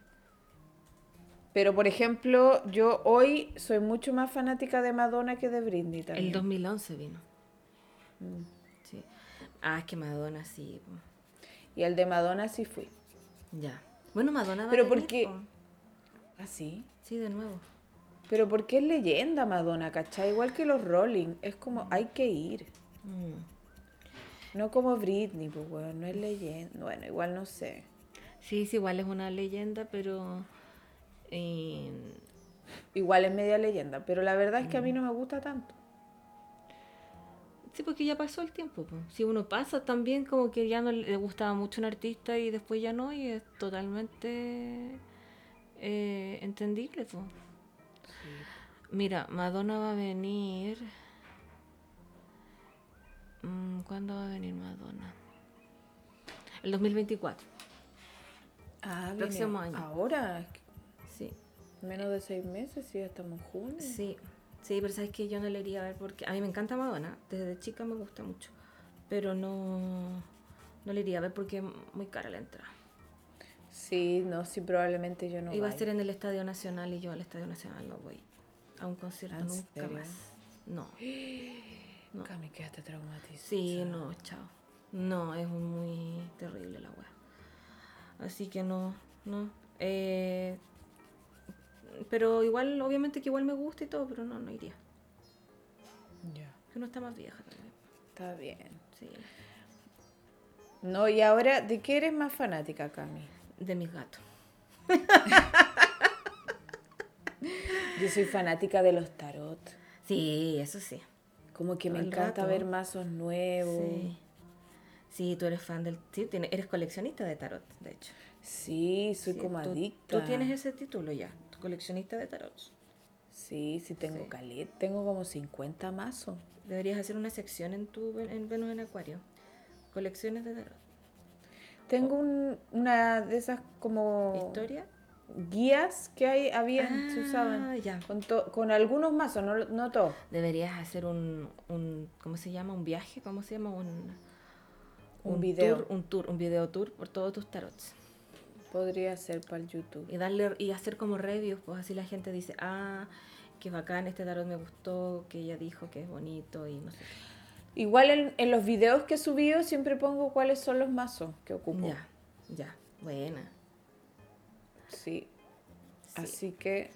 Pero, por ejemplo, yo hoy soy mucho más fanática de Madonna que de Britney también. El 2011 vino. Mm. Sí. Ah, es que Madonna sí. Y el de Madonna sí fui. Ya. Bueno, Madonna va Pero a venir, porque- po. ¿Ah, sí? Sí, de nuevo. Pero porque es leyenda Madonna, ¿cachai? Igual que los Rolling. Es como, hay que ir. Mm. No como Britney, pues, bueno, no es leyenda. Bueno, igual no sé. Sí, sí, igual es una leyenda, pero... eh, Igual es media leyenda, pero la verdad es que a mí no me gusta tanto. Sí, porque ya pasó el tiempo. po. Si uno pasa también como que ya no le gustaba mucho un artista y después ya no, y es totalmente eh, entendible. Mira, Madonna va a venir... Mm, ¿Cuándo va a venir Madonna? El 2024. Ah, Próximo año. Ahora, Sí, menos de seis meses, sí, estamos en junio. sí, sí, pero sabes que yo no le iría a ver porque a mí me encanta Madonna, desde chica me gusta mucho, pero no, no le iría a ver porque es muy cara la entrada. Sí, no, sí, probablemente yo no Iba a vaya. ser en el Estadio Nacional y yo al Estadio Nacional no voy a un concierto ¿En nunca serio? más. No, no. Cami, quedaste traumatizada. Sí, no, chao. No, es muy terrible la wea. Así que no, no. Eh, pero igual, obviamente que igual me gusta y todo, pero no, no iría. Ya, Que no está más vieja también. está bien. Sí. No, y ahora, ¿de qué eres más fanática, Cami? De mis gatos. Yo soy fanática de los tarot. Sí, eso sí. Como que me Todo encanta rato. ver mazos nuevos. Sí. Sí, tú eres fan del... Sí, tiene- eres coleccionista de tarot, de hecho. Sí, soy Sí, como tú- adicta. Tú tienes ese título ya, coleccionista de tarot. Sí, sí tengo Sí. calet. Tengo como 50 mazos. Deberías hacer una sección en tu en Venus en Acuario. Colecciones de tarot. Tengo un- una de esas como ¿Historia? guías que hay, habían, se Ah, usaban. ya. Con, to- con algunos mazos, no, no todos. Deberías hacer un, un, ¿cómo se llama? Un viaje, ¿cómo se llama? Un, Un video. Tour, un tour, un video tour por todos tus tarots. Podría ser para el YouTube. Y darle y hacer como reviews, pues así la gente dice, ah, qué bacán, este tarot me gustó, que ella dijo que es bonito y no sé. Igual en, en los videos que he subido siempre pongo cuáles son los mazos que ocupo. Ya, ya, buena. Sí. Sí. Así que,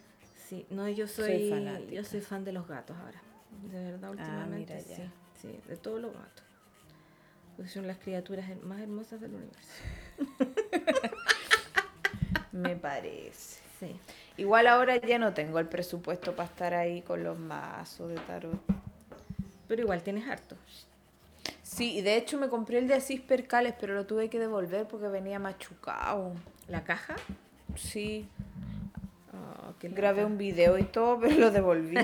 Sí, no, yo Soy yo soy fan de los gatos ahora. De verdad, últimamente mira ya. sí, sí, de todos los gatos. Porque son las criaturas más hermosas del universo. me parece. Sí. Igual ahora ya no tengo el presupuesto para estar ahí con los mazos de tarot. Pero igual tienes harto. Sí, y de hecho me compré el de Asís Percales, pero lo tuve que devolver porque venía machucado. ¿La caja? Sí, Oh, grabé un video y todo, pero lo devolví.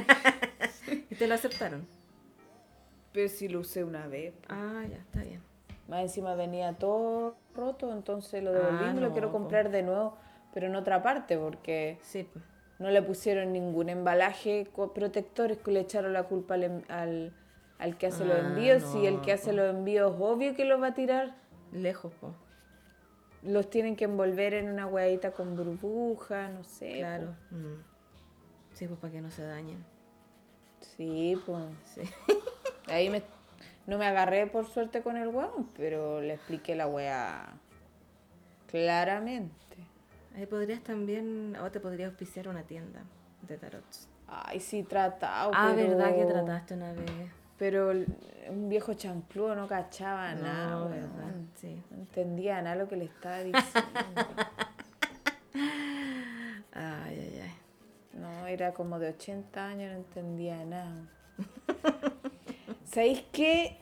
¿Y te lo aceptaron? pero sí lo usé una vez. Ah, ya, está bien. Más encima venía todo roto, entonces lo Ah, devolví y me lo quiero po. comprar de nuevo, pero en otra parte porque Sí, pues. no le pusieron ningún embalaje protector, es que le echaron la culpa al, em- al, al que hace los Ah, envíos. y el que hace po. los envíos, obvio que los va a tirar. lejos, po. Los tienen que envolver en una hueadita con burbuja, no sé. Claro. Mm. Sí, pues para que no se dañen. Sí, pues. Sí. Ahí me, no me agarré por suerte con el hueón, pero le expliqué la hueá claramente. Ahí podrías también, o te podría auspiciar una tienda de tarots. Ay, sí, tratado. Ah, pero- ¿verdad que trataste una vez? Pero un viejo chancludo no cachaba No, nada. ¿verdad? Sí. No entendía nada lo que le estaba diciendo. Ay, ay, ay. no, era como de 80 años, no entendía nada. ¿Sabéis qué?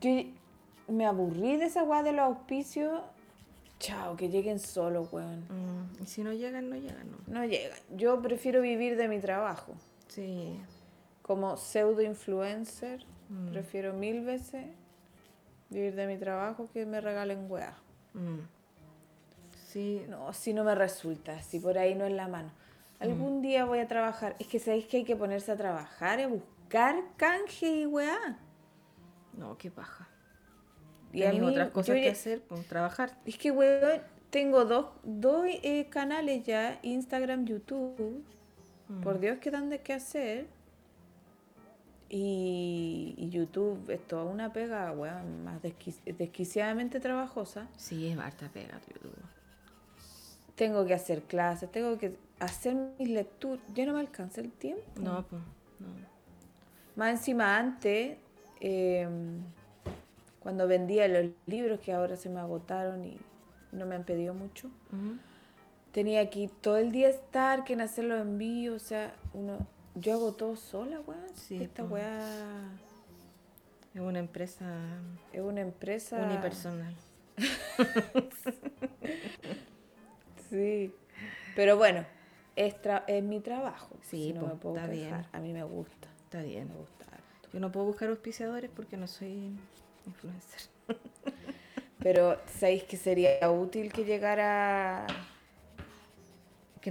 Yo me aburrí de esa weá de los auspicios Chao, que lleguen solo, weón. Mm, Y si no llegan, no llegan, ¿no? No llegan. Yo prefiero vivir de mi trabajo. Sí. Como pseudo influencer, Mm. prefiero mil veces vivir de mi trabajo que me regalen weá. Mm. Sí. No, si no me resulta, si por ahí no es la mano. Algún día voy a trabajar. Es que sabéis que hay que ponerse a trabajar, a buscar canje y weá. No, qué paja. Y a mí, otras cosas yo que hacer, pues trabajar. Es que, weón, tengo dos, dos eh, canales ya, Instagram, YouTube. Mm. Por Dios, que dan de qué hacer. Y, y YouTube es toda una pega, weón, más desqui- desquiciadamente trabajosa. Sí, es harta pega, YouTube. Tengo que hacer clases, tengo que hacer mis lecturas. Ya no me alcanza el tiempo. No, pues, no. Más encima antes, eh, cuando vendía los libros que ahora se me agotaron y no me han pedido mucho, tenía que todo el día estar, que en hacer los envíos, o sea, uno, yo hago todo sola, weón. Sí, Esta po. weá Es una empresa es una empresa. unipersonal. Sí. Pero bueno, es, tra- es mi trabajo. Sí, si no po, me puedo está bien. A mí me gusta. Está bien. Me gusta. harto. Yo no puedo buscar auspiciadores porque no soy influencer. Pero ¿sabéis que sería útil que llegara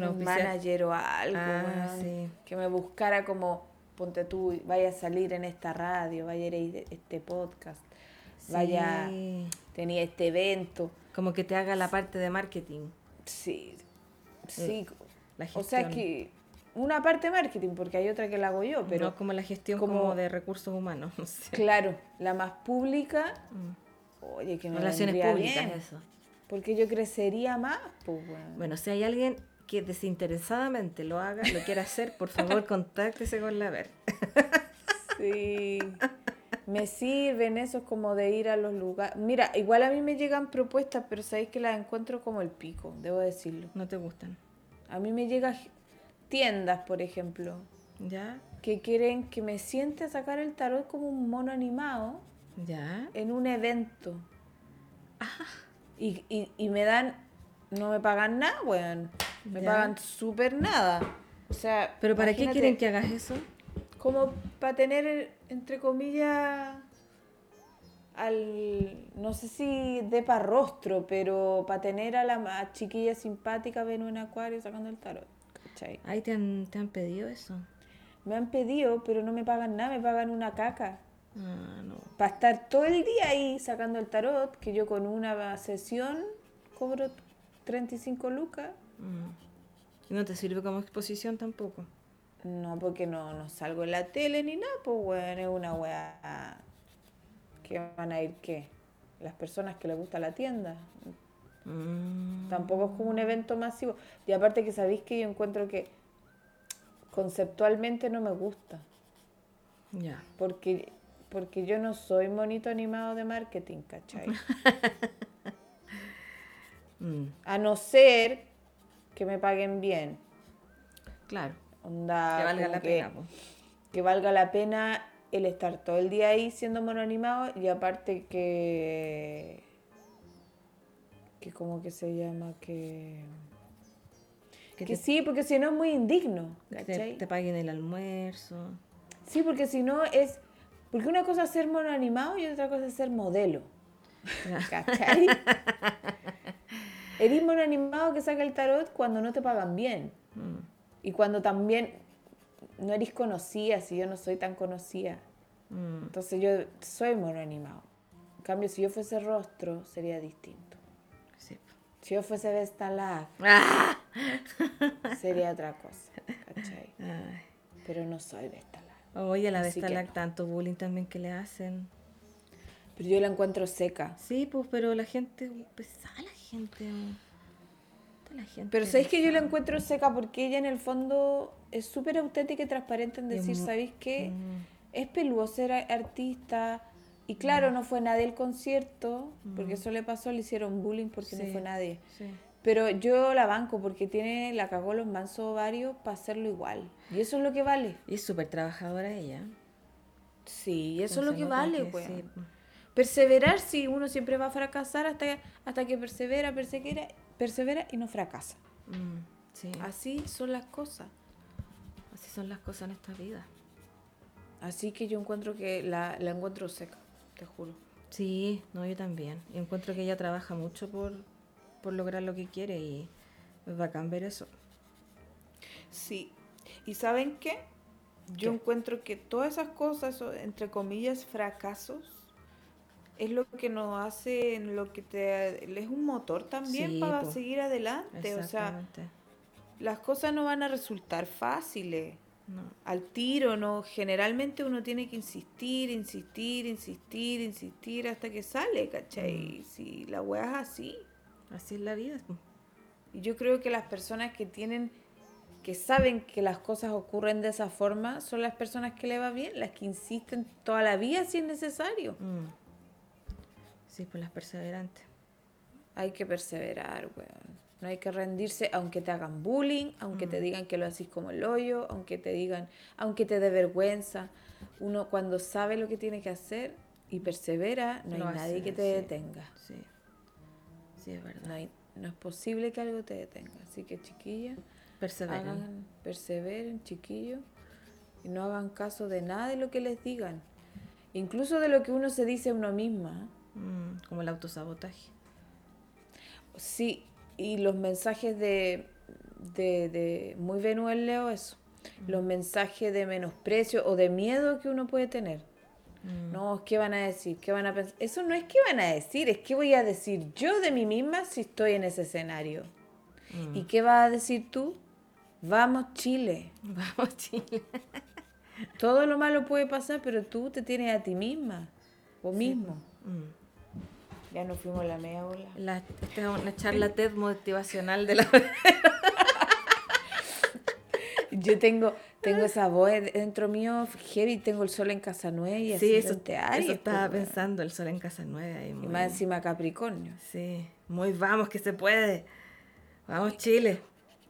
Que un manager o algo? Ah, sí. Que me buscara como, ponte tú, vaya a salir en esta radio, vaya a ir a este podcast, vaya, Sí. tenía este evento. Como que te haga la parte de marketing. Sí, sí. La o sea que una parte de marketing, porque hay otra que la hago yo, pero no como la gestión como- como, de recursos humanos. No sé. claro, la más pública, Mm. oye, que me Relaciones públicas, bien, eso. Porque yo crecería más, pues bueno. Bueno, si hay alguien que desinteresadamente lo haga, lo quiera hacer, por favor, contáctese con la ver. Sí. Me sirven esos como de ir a los lugares. Mira, igual a mí me llegan propuestas, pero sabéis que las encuentro como el pico, debo decirlo. No te gustan. A mí me llegan tiendas, por ejemplo, ¿Ya? que quieren que me siente a sacar el tarot como un mono animado ¿Ya? en un evento. Y, y, y me dan, no me pagan nada, weón. Me Ya. pagan súper nada. O sea, ¿Pero para qué quieren que hagas eso? Como para tener, entre comillas, al, no sé si de para rostro, pero para tener a la ma- chiquilla simpática ven un acuario sacando el tarot. ¿cachai? Ay, ¿te han, te han pedido eso? Me han pedido, pero no me pagan nada, me pagan una caca. Ah, no. Para estar todo el día ahí sacando el tarot, que yo con una sesión cobro 35 lucas. Mm. ¿Y no te sirve como exposición tampoco? No, porque no, no salgo en la tele ni nada, pues bueno, es una weá. que van a ir qué? Las personas que les gusta la tienda. Mm. Tampoco es como un evento masivo. Y aparte que sabéis que yo encuentro que conceptualmente no me gusta. Ya. Porque, porque yo no soy monito animado de marketing, ¿cachai? Mm. A no ser que me paguen bien. Claro. Onda, que valga la que- pena. que valga la pena el estar todo el día ahí siendo mono animado y aparte que que como que se llama que Que, que te, sí porque si no es muy indigno que te- ¿cachai? te paguen el almuerzo. sí porque si no es porque una cosa es ser mono animado y otra cosa es ser modelo ¿cachai? eres mono animado que saca el tarot cuando no te pagan bien Mm. y cuando también no eres conocida si yo no soy tan conocida Mm. Entonces yo soy mono animado. En cambio, si yo fuese rostro, sería distinto. Sí. Si yo fuese Vestalag, ¡Ah! sería otra cosa. ¿cachai? Ay. Pero no soy Vestalag. Oye, la está no. tanto bullying también que le hacen. Pero yo la encuentro seca. Sí, pues, pero la gente, pesada la gente. La gente. Pero ¿sabéis que yo la encuentro seca? Porque ella en el fondo es súper auténtica y transparente en decir, ¿sabéis qué? Mm. Es peludo ser artista. Y claro, no fue nadie el concierto, porque eso le pasó, le hicieron bullying porque no Sí. fue nadie. Sí. Pero yo la banco porque tiene, la cagó los mansos ovarios para hacerlo igual. Y eso es lo que vale. Y es súper trabajadora ella. Sí, eso es lo que vale, po. Perseverar, sí, uno siempre va a fracasar hasta, hasta que persevera, persevera, persevera y no fracasa. Mm, sí, Así son las cosas. así son las cosas en esta vida. Así que yo encuentro que la, la encuentro seca, te juro. Sí, no, yo también. Encuentro que ella trabaja mucho por, por lograr lo que quiere y es bacán ver eso. Sí. ¿Y saben qué? Yo ¿Qué? encuentro que todas esas cosas, entre comillas, fracasos, es lo que nos hace, lo que te es un motor también Sí, para po. seguir adelante. O sea, las cosas no van a resultar fáciles. No. Al tiro, ¿no? Generalmente uno tiene que insistir, insistir, insistir, insistir hasta que sale, ¿cachai? Si la weá es así. Así es la vida. Y Yo creo que las personas que tienen, que saben que las cosas ocurren de esa forma, son las personas que le va bien, las que insisten toda la vida si es necesario. Mm. Sí, pues las perseverantes. Hay que perseverar, weón. No hay que rendirse aunque te hagan bullying, aunque te digan que lo haces como el hoyo, aunque te digan, aunque te dé vergüenza. Uno cuando sabe lo que tiene que hacer y persevera, no hay nadie que te sí. detenga. Sí. Sí, es verdad. No, hay, no es posible que algo te detenga. Así que chiquillas, Perseveren. hagan, perseveren, chiquillos, y no hagan caso de nada de lo que les digan. Incluso de lo que uno se dice a uno misma. Mm, como el autosabotaje. Sí, y los mensajes de, de, de muy Leo, eso. Los mensajes de menosprecio o de miedo que uno puede tener. Mm. No, ¿qué van a decir? ¿Qué van a pensar? Eso no es qué van a decir, es qué voy a decir yo de mí misma si estoy en ese escenario. Mm. ¿Y qué vas a decir tú? Vamos, Chile. Vamos, Chile. Todo lo malo puede pasar, pero tú te tienes a ti misma o mismo. Mm. Ya nos fuimos a la media bola. La, esta es una charla TED motivacional de la... Yo tengo, tengo esa voz dentro mío, heavy, tengo el sol en casa nueva y Sí, eso, te eso estaba pensando, el sol en casa nueva. Y, Y muy, más encima Capricornio. Sí, muy vamos, que se puede. Vamos, Chile.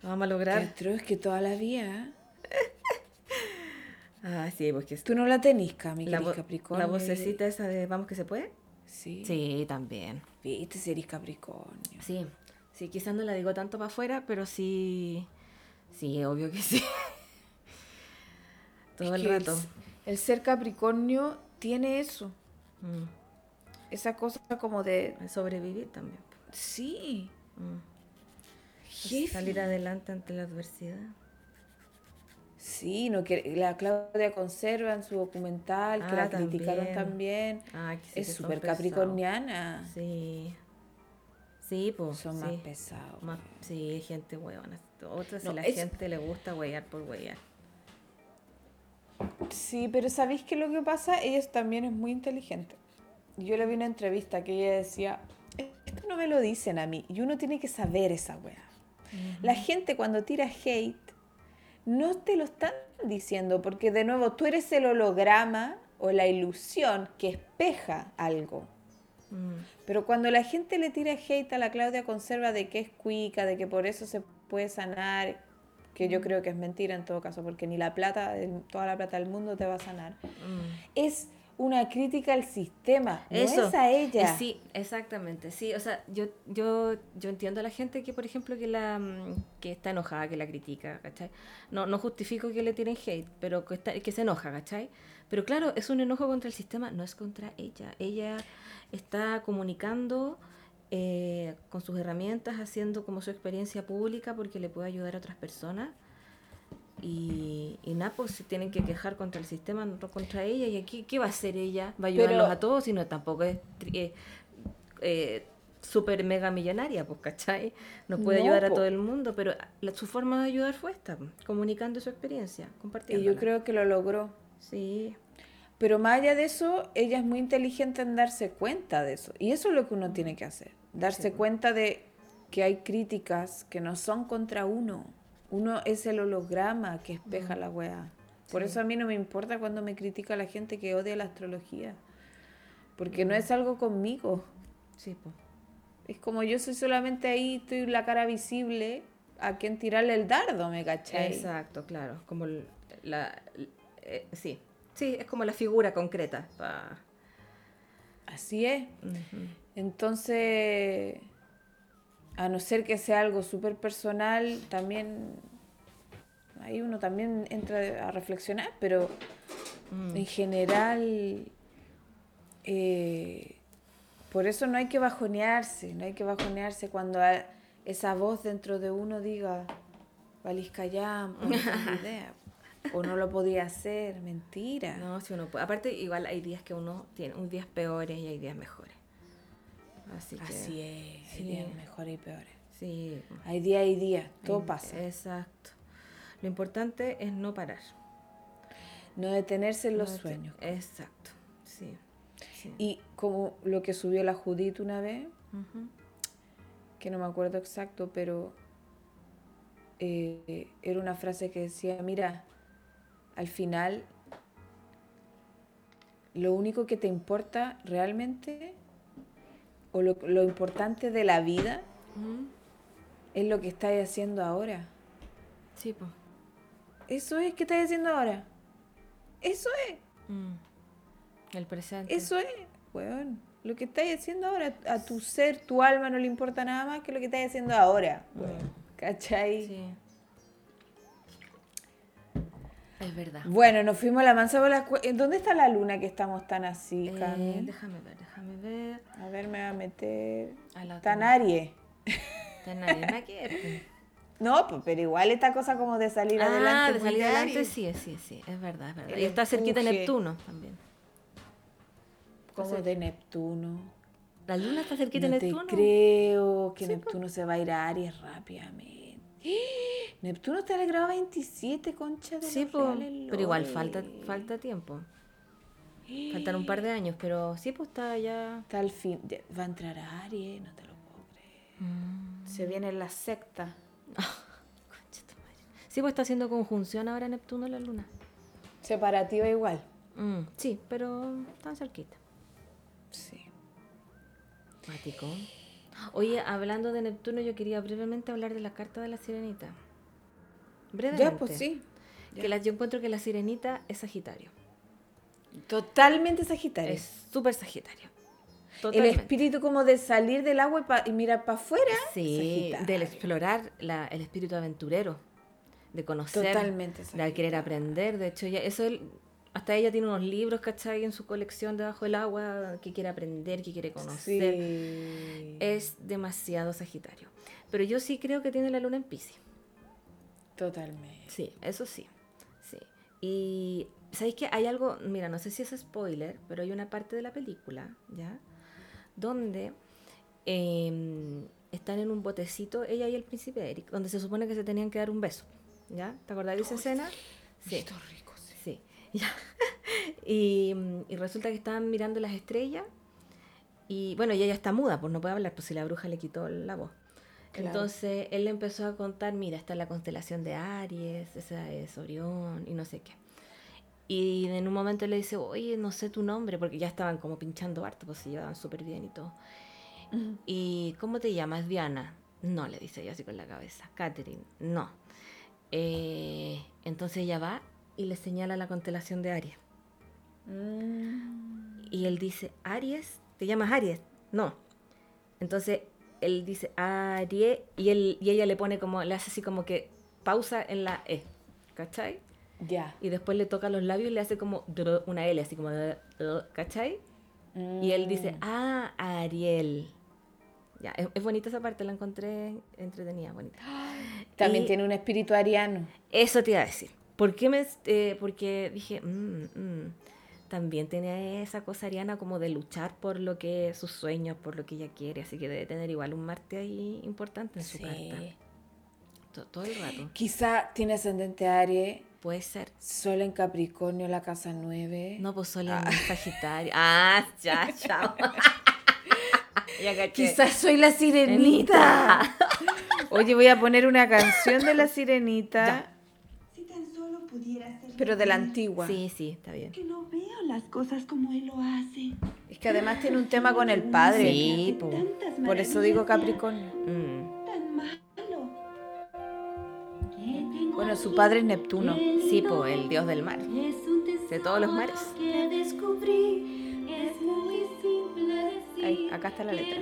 Vamos a lograr. atroz que toda la vida. Ah, sí, pues que Tú no la tenís, Cami, la, Capricornio. la vocecita esa de vamos que se puede. Sí. Sí, también. Viste, si eres Capricornio. Sí, sí, quizás no la digo tanto para afuera, pero sí, sí, obvio que sí. Todo Es el rato. El ser Capricornio tiene eso. Mm, Esa cosa como de. Sobrevivir también. Sí. Mm. Salir adelante ante la adversidad. Sí, no que la Claudia Conserva en su documental, que Ah, la criticaron también. Ah, que sí es que súper capricorniana. Sí. Sí, pues. Son sí. más pesados. Más- sí, gente huevona. Otra si No, la es- gente le gusta huear por huear. Sí, pero ¿sabéis qué es lo que pasa? Ella también es muy inteligente. Yo le vi una entrevista que ella decía, esto no me lo dicen a mí, y uno tiene que saber esa weá. La gente cuando tira hate, no te lo están diciendo, porque de nuevo tú eres el holograma o la ilusión que espeja algo. Mm, Pero cuando la gente le tira hate a la Claudia Conserva de que es cuica, de que por eso se puede sanar, que yo creo que es mentira en todo caso, porque ni la plata, toda la plata del mundo te va a sanar, mm. es una crítica al sistema, no es a ella. sí, exactamente. Sí, o sea, yo, yo, yo entiendo a la gente que, por ejemplo, que la mm, que está enojada, que la critica, ¿cachai? No, no justifico que le tiren hate, pero que, está, que se enoja, ¿cachai? Pero claro, es un enojo contra el sistema, no es contra ella. Ella está comunicando eh, con sus herramientas, haciendo como su experiencia pública porque le puede ayudar a otras personas. Y, y nada, pues se tienen que quejar contra el sistema, no contra ella. ¿Y aquí qué va a hacer ella? ¿Va a ayudarlos Pero- a todos? Si no, tampoco es eh, eh, súper mega millonaria, pues, ¿cachai? No puede No, ayudar a po. todo el mundo, pero la- su forma de ayudar fue esta, pues, comunicando su experiencia, y compartiendo. yo creo que lo logró. Sí, Pero más allá de eso, ella es muy inteligente en darse cuenta de eso. Y eso es lo que uno tiene que hacer. Darse cuenta de que hay críticas que no son contra uno. Uno es el holograma que espeja la weá. Por Sí. eso a mí no me importa cuando me critica la gente que odia la astrología. Porque no es algo conmigo. sí, pues. Es como yo soy solamente ahí, estoy la cara visible a quien tirarle el dardo, ¿me cachai? Exacto, claro. Como la, eh, sí, sí, es como la figura concreta. Así es. Entonces, a no ser que sea algo súper personal, también ahí uno también entra a reflexionar, pero Mm. en general, eh, por eso no hay que bajonearse, no hay que bajonearse cuando esa voz dentro de uno diga, no tengo idea, o no lo podía hacer, mentira. No, si uno puede. Aparte, igual hay días que uno tiene un días peores y hay días mejores. Así que. Es, hay sí. días mejores y peores. Sí. Hay días y días, todo hay- pasa. Exacto. Lo importante es no parar. No detenerse en los sueños. Exacto. Sí. sí. Y como lo que subió la Judith una vez, que no me acuerdo exacto, pero eh, era una frase que decía, mira, al final lo único que te importa realmente, o lo, lo importante de la vida, es lo que estás haciendo ahora. Sí, pues. Eso es, ¿qué estás haciendo ahora? Eso es, El presente. eso es, weón. Lo que estás haciendo ahora, a tu ser, tu alma no le importa nada más que lo que estás haciendo ahora, weón. ¿Cachai? Sí. Es verdad. Bueno, nos fuimos a la mansa ¿En ¿Dónde está la luna que estamos tan así, Eh, déjame ver, déjame ver. A ver, me va a meter. A la. Tan Aries. Ver, pues. No, pero igual esta cosa como de salir adelante. Ah, de muy salir de adelante, Aries. sí, sí, sí, es verdad, es verdad. El Y está cerquita de empuje. Neptuno también. Como de Neptuno. La luna está cerquita no de te Neptuno. creo que Sí, pues. Neptuno se va a ir a Aries rápidamente. Neptuno está en el grado 27, concha de Sí, po, pero igual falta, falta tiempo. Faltan un par de años, pero sí, pues está ya. Está al fin. Va a entrar a Aries, no te lo puedo creer. Se viene la secta. Concha tu madre. Sí, pues está haciendo conjunción ahora Neptuno y la luna. Separativa igual. Mm, sí, pero están cerquita. Sí. Mático. Oye, hablando de Neptuno, yo quería brevemente hablar de la carta de la sirenita. Brevemente. Ya, pues sí. Que la, yo encuentro que la sirenita es Sagitario. Totalmente Sagitario. Es súper Sagitario. el Totalmente. espíritu como de salir del agua y, pa- y mirar para afuera. Sí, Sagitario. del explorar la- el espíritu aventurero, de conocer, Totalmente de Sagitario. querer aprender. De hecho, ya, eso hasta ella tiene unos libros, ¿cachai? En su colección debajo del agua, que quiere aprender, que quiere conocer. Sí. Es demasiado Sagitario. Pero yo sí creo que tiene la luna en Pisces. Totalmente. Sí, eso sí. Sí. Y ¿sabéis que hay algo? Mira, no sé si es spoiler, pero hay una parte de la película, ¿ya? Donde em, están en un botecito, ella y el príncipe Eric, donde se supone que se tenían que dar un beso, ¿ya? ¿Te acordás de esa escena? Sí. rico, sí. Sí. Ya. Y, mm, y resulta que estaban mirando las estrellas y bueno, y ella está muda, pues no puede hablar, pues si la bruja le quitó la voz. Claro. Entonces él le empezó a contar, mira, está la constelación de Aries, esa es Orión y no sé qué. Y en un momento le dice, oye, no sé tu nombre, porque ya estaban como pinchando harto, pues se llevaban súper bien y todo. ¿Y cómo te llamas, Diana? No, le dice ella así con la cabeza. Catherine, no. Eh, entonces ella va y le señala la constelación de Aries. Mm. Y él dice, Aries, ¿te llamas Aries? No. Entonces él dice Aries y, él, y ella le pone como, le hace así como que pausa en la E. ¿Cachai? Ya. Y después le toca los labios y le hace como una L, así como, ¿cachai? Y él dice, Mm. ah, Ariel. Ya, es, es bonita esa parte, la encontré entretenida, bonita. También y- tiene un espíritu ariano. Eso te iba a decir. ¿Por qué me, eh, porque dije, mm, mm, también tiene esa cosa ariana como de luchar por lo que sus sueños, por lo que ella quiere, así que debe tener igual un Marte ahí importante en su carta. To- Todo, el rato. Quizá tiene ascendente Aries, Puede ser. Sol en Capricornio, la casa 9. No, pues solo en Sagitario. Ah, ya, chao. Quizás soy la sirenita. Oye, voy a poner una canción de la sirenita, pudiera ser pero de la antigua. Sí, sí, está bien. Que no veo las cosas como él lo hace. Es que además tiene un tema con el padre. Sí, po. Por eso digo Capricornio. Mm. Tan malo. Bueno, su padre es Neptuno. Sí, po, el dios del mar. De todos los mares. Ahí, acá está la letra.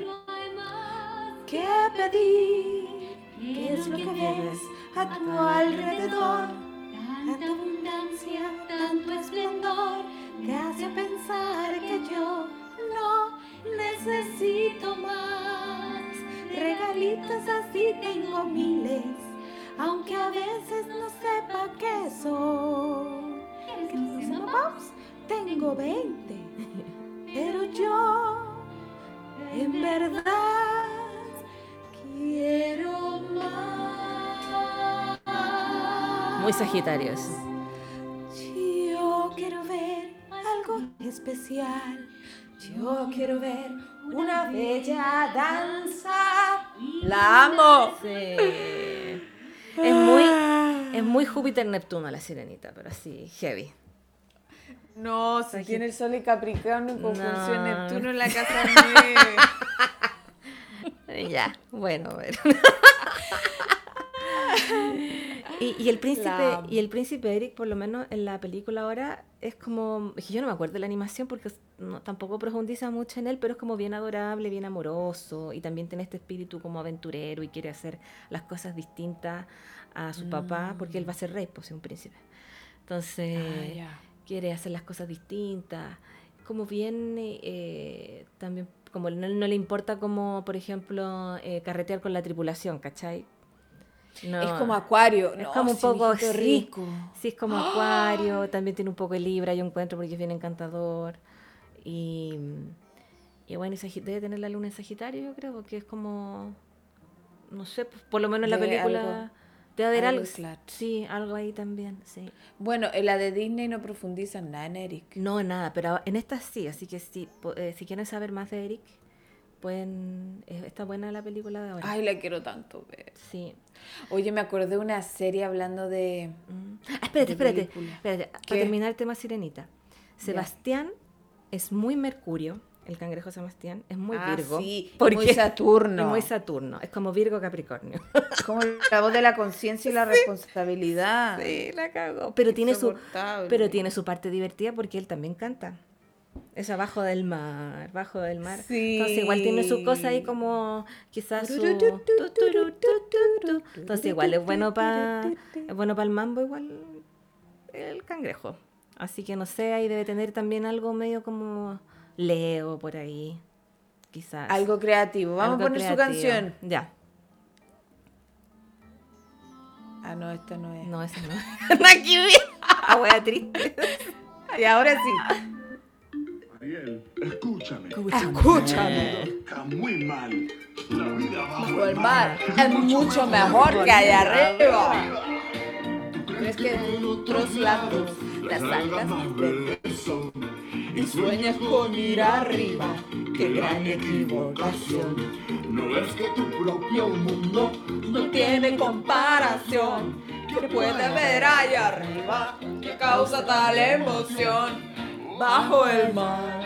¿Qué pedir? ¿Qué es lo que ves a tu alrededor? Tanta abundancia, tanto esplendor, te hace pensar que yo no necesito más. Regalitos así tengo miles, aunque a veces no sepa qué son. Pops tengo 20, pero yo en verdad Muy Sagitarios. Yo quiero ver algo especial. Yo quiero ver una bella danza. ¡La amo! Sí. Es muy, es muy Júpiter-Neptuno la sirenita, pero así, heavy. No, si tiene el sol y Capricornio en conjunción No. Neptuno en la casa 9. Ya, bueno, bueno. Y, y el príncipe, La- y el príncipe Eric, por lo menos en la película ahora, es como. yo no me acuerdo de la animación porque no- tampoco profundiza mucho en él, pero es como bien adorable, bien amoroso. Y también tiene este espíritu como aventurero y quiere hacer las cosas distintas a su papá, porque él va a ser rey, pues es un príncipe. Entonces Ah, quiere hacer las cosas distintas, como bien eh, también, como no, no le importa como, por ejemplo, eh, carretear con la tripulación, ¿cachai? No, Es como Acuario. es No, como un poco sí, rico. Sí, es como acuario, también tiene un poco de libra, yo encuentro porque es bien encantador. Y, y bueno, y debe tener la luna en Sagitario, yo creo, porque es como, no sé, pues, por lo menos en la película algo- debe haber algo algo. claro. Sí, algo ahí también, sí. Bueno, en la de Disney no profundizan nada en Eric. No, nada, pero en esta sí, así que sí, eh, si quieren saber más de Eric, pueden... está buena la película de ahora. Ay, la quiero tanto ver. Sí. Oye, me acordé de una serie hablando de... Mm. Ah, espérate, de espérate, espérate. Para terminar el tema Sirenita. Sebastián es muy Mercurio, el cangrejo Sebastián, es muy Ah, Virgo. sí, porque- muy Saturno. Es muy Saturno, es como Virgo Capricornio. Como la voz de la conciencia y la responsabilidad. Sí, la cagó. Pero tiene, su, pero tiene su parte divertida porque él también canta. Es abajo del mar, bajo del mar. Sí. Entonces igual tiene su cosa ahí como quizás su... Entonces igual es bueno para es bueno para el mambo igual el cangrejo. Así que no sé, ahí debe tener también algo medio como Leo por ahí. Quizás. Algo creativo. Vamos Algo a poner su creativo. canción. Ya. Ah, no, esta no es. No, esa no. no aquí. Ah, triste. Y ahora sí. Ariel, escúchame. Escúchame. Está muy mal. La vida bajo Bajo el mar es mucho mejor que allá arriba. ¿Crees que otros lados las algas más verdes son. y sueñas con ir arriba? ¡Qué gran equivocación! No ves que tu propio mundo No tiene comparación. ¿Qué puede ver allá arriba? ¿Qué causa tal emoción? Bajo el mar.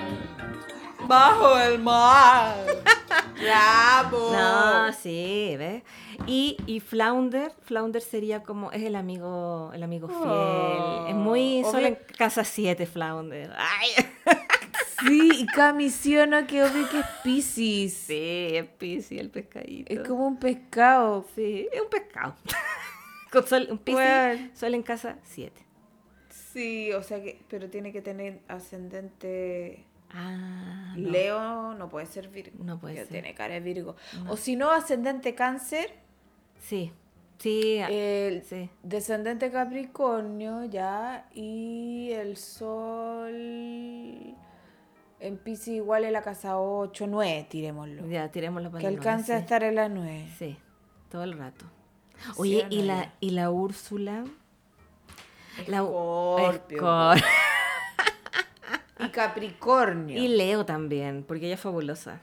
Bajo el mar. ¡Bravo! No, sí, ¿ves? Y, y Flounder, Flounder sería como, es el amigo, el amigo fiel. Es muy Oh, solo en casa 7, Flounder. Ay, Sí, y Camisiono que obvio que es Piscis. sí, es Piscis el pescadito. Es como un pescado. Sí, es un pescado. Con sol, un Piscis, Bueno. sol en casa 7. Sí, o sea que, pero tiene que tener ascendente Ah, no. Leo, no puede ser Virgo. No puede ser. Tiene cara de Virgo. O si no, ascendente Cáncer, Sí, sí, el sí. descendente Capricornio ya, y el Sol en Pisces igual en la casa 8, 9, tirémoslo. Ya, tirémoslo para que alcance a sí. estar en la 9. Sí, todo el rato. Sí, Oye, ¿y, la, ya. y la Úrsula? La Escorpio. Escor- Y Capricornio. Y Leo también, porque ella es fabulosa.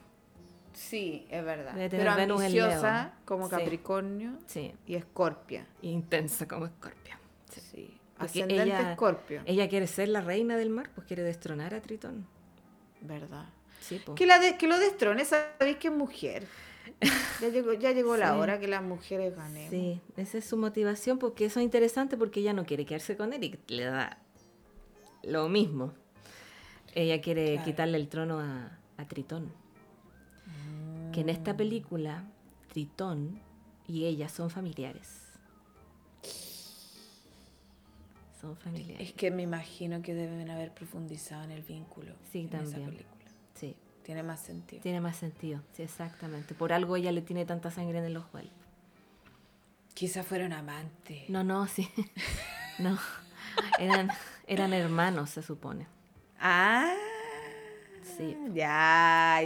Sí, es verdad. Debe tener Pero Venus ambiciosa como Sí. Capricornio Sí, y Escorpia. intensa como Escorpio. Sí. Porque Ascendente ella- Escorpio. Ella quiere ser la reina del mar, pues quiere destronar a Tritón. ¿Verdad? Sí, po. Que, la de- que lo destrone, sabéis que es mujer. Ya llegó, ya llegó la hora que las mujeres ganemos. Sí, esa es su motivación, porque eso es interesante porque ella no quiere quedarse con Eric, le da lo mismo. Ella quiere Claro. quitarle el trono a, a Tritón. que en esta película Tritón y ella son familiares. Son familiares. Es que me imagino que deben haber profundizado en el vínculo Sí, en esa también. película. Tiene más sentido. tiene más sentido. Sí, exactamente. Por algo ella le tiene tanta sangre en el ojo a él. Quizá fueron amantes. No, no, sí. No. Eran, eran hermanos, se supone. Ah, Sí. ya.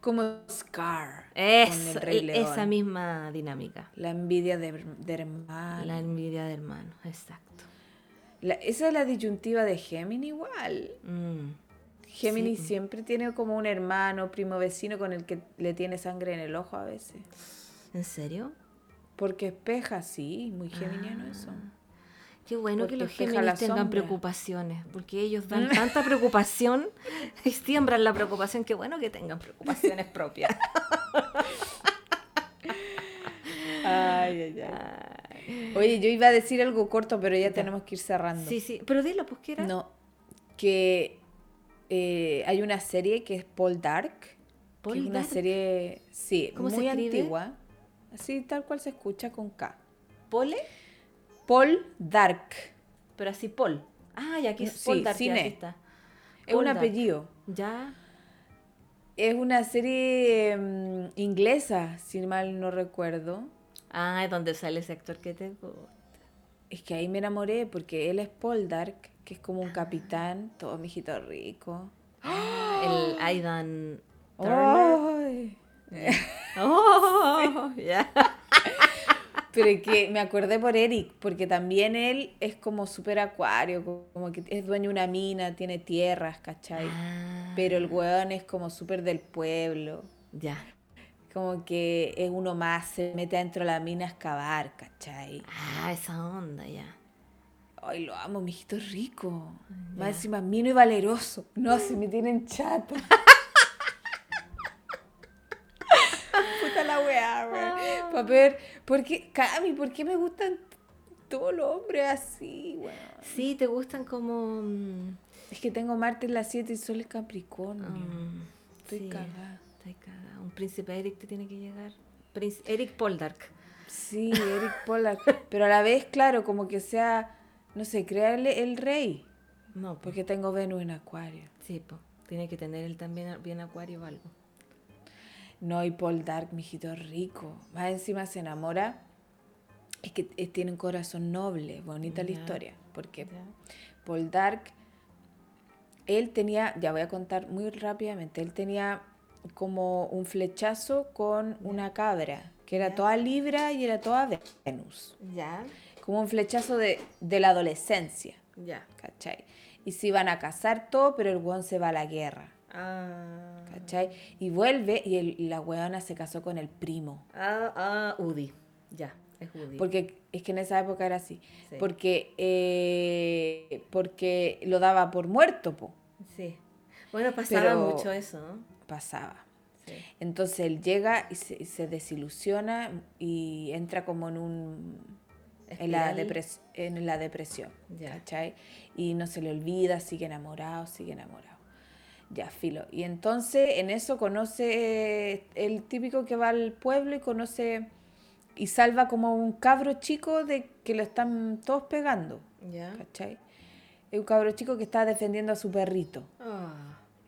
Como Scar. con Es, el Rey e- esa misma dinámica. La envidia de, de hermano. La envidia de hermanos, exacto. La- esa es la disyuntiva de Gemini igual. Mm, Gemini Sí. siempre tiene como un hermano, primo vecino con el que le tiene sangre en el ojo a veces. ¿En serio? Porque espeja, sí, muy geminiano eso. Qué bueno Porque que los Géminis tengan sombra. preocupaciones, porque ellos dan tanta preocupación y siembran la preocupación. Qué bueno que tengan preocupaciones propias. Ay, ay, ay. Oye, yo iba a decir algo corto, pero ya tenemos que ir cerrando. Sí, sí, pero dilo, pues, ¿qué era? No, que eh, hay una serie que es Paul Dark. Paul que es una Dark. serie, sí, ¿Cómo se muy antigua. Así tal cual se escucha con K. ¿Pole? Paul Dark. Pero así, Paul. Ah, ya aquí es Sí, Paul Dark, ya, cine. aquí está. Es Paul un Dark. apellido. Ya. Es una serie mm, inglesa, si mal no recuerdo. Ah, es donde sale ese actor que te gusta. Es que ahí me enamoré porque él es Paul Dark, que es como un capitán, todo mijito rico. El Aidan Turner. Oh, ya. Pero que me acordé por Eric, porque también él es como súper acuario, como que es dueño de una mina, tiene tierras, ¿cachai? Ah, Pero el weón es como súper del pueblo, Ya. como que es uno más, se mete adentro de la mina a excavar, ¿cachai? Ah, esa onda, ya. Ay, lo amo, mijito rico. Ya. Más encima, mino y valeroso. No, si me tienen chata. Puta la weá, weón. Pa' ver, ¿por qué, Cami, por qué me gustan todos los hombres así, weón? Sí, te gustan como. mm, Es que tengo Marte en las 7 y Sol en Capricornio. mm, Estoy sí, cagada. Estoy cagada. Un príncipe Eric te tiene que llegar. Príncipe- Eric Poldark. Sí, Eric Pollack. Pero a la vez, claro, como que sea, no sé, crearle el rey. No, pues. Porque tengo Venus en Acuario. Sí, pues. Tiene que tener él también bien acuario o algo. No, y Paul Dark, mijito rico. Más encima se enamora. Es que eh, tiene un corazón noble, bonita la historia. Porque. Paul Dark, él tenía, ya voy a contar muy rápidamente, él tenía como un flechazo con una cabra, que era toda Libra y era toda Venus. Ya. Como un flechazo de, de la adolescencia, Ya. ¿cachai? Y se iban a casar todo, pero el weón se va a la guerra, Ah. ¿cachai? Y vuelve y, el- y la weona se casó con el primo. Ah, ah, Udi. Ya. Es Udi. Porque es que en esa época era así. Sí. Porque, eh, porque lo daba por muerto, po. Sí. Bueno, pasaba Pero- mucho eso, ¿no? Pasaba. Sí. Entonces él llega y se, y se desilusiona y entra como en un en la, en depresión. Ya. ¿cachai? Y no se le olvida, sigue enamorado, sigue enamorado. Ya, filo. Y entonces en eso conoce el típico que va al pueblo y conoce y salva como un cabro chico de que lo están todos pegando. Ya. ¿Cachai? Es un cabro chico que está defendiendo a su perrito.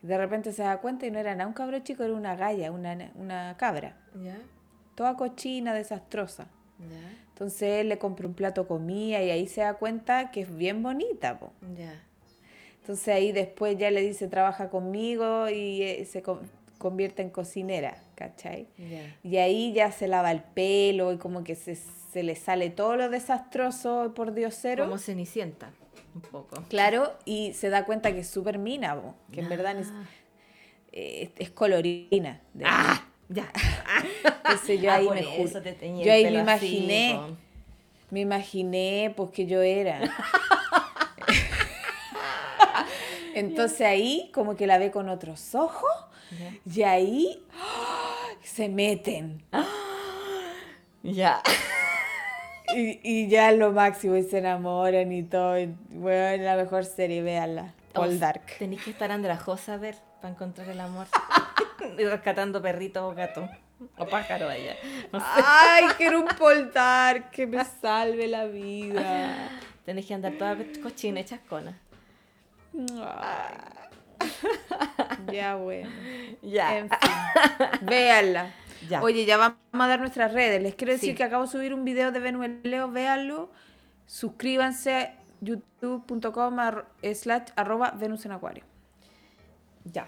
Y de repente se da cuenta y no era nada un cabro chico, era una galla, una, una cabra. Ya. Toda cochina, desastrosa. Ya. Entonces él le compra un plato de comida y ahí se da cuenta que es bien bonita. po. Ya. Entonces ahí después ya le dice, trabaja conmigo y eh, se con- convierte en cocinera, ¿cachai? Ya. Y ahí ya se lava el pelo y como que se, se le sale todo lo desastroso por diosero. Como Cenicienta, un poco. Claro, y se da cuenta que es súper mina, po, que en verdad es, Ah. eh, es colorina. de ¡Ah! Ya. Entonces yo Ah, ahí me eso te teñí yo ahí me así, imaginé, me imaginé pues que yo era. Entonces ahí como que la ve con otros ojos y ahí ¡ah! se meten. Ya. Y, y ya lo máximo y se enamoran y todo. y, bueno, la mejor serie, véanla. Paul Oh, Dark. Tenéis que estar andrajosa a ver para encontrar el amor. Rescatando perrito o gato. O pájaro allá. No sé. Ay, quiero un poltar que me salve la vida. Tenés que andar toda cochina y chascona. Ay. Ya, bueno. Ya. En fin. Véanla. Ya. Oye, ya vamos a dar nuestras redes. Les quiero decir Sí. que acabo de subir un video de Venueleo. Véanlo. Suscríbanse a youtube.com slash arroba Venus en Acuario. Ya.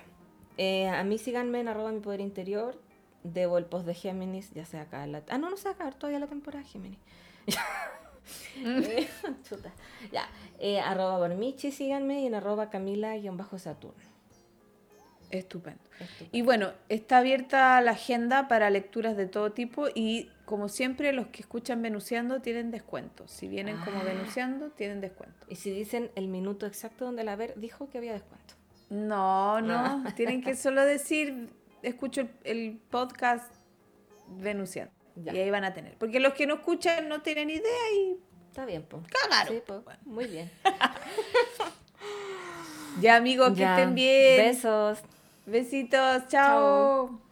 Eh, a mí síganme en arroba mi poder interior. Debo el post de Géminis, ya se acaba la... Ah, no, no se va a acabar todavía la temporada Géminis. Eh, Chuta. Ya. Eh, arroba Bormichi, síganme. Y en arroba Camila-Saturno. Estupendo. Estupendo. Y bueno, está abierta la agenda para lecturas de todo tipo y como siempre los que escuchan Venuseando tienen descuento. Si vienen como Ah. Venuseando, tienen descuento. Y si dicen el minuto exacto donde la ver dijo que había descuento. No, no, tienen que solo decir, escucho el, el podcast. Ya. Y ahí van a tener. Porque los que no escuchan no tienen idea y... Está bien, pues. Cagaron. Sí, po. Muy bien. Ya amigos, que Ya. estén bien. Besos. Besitos, Chao. chao.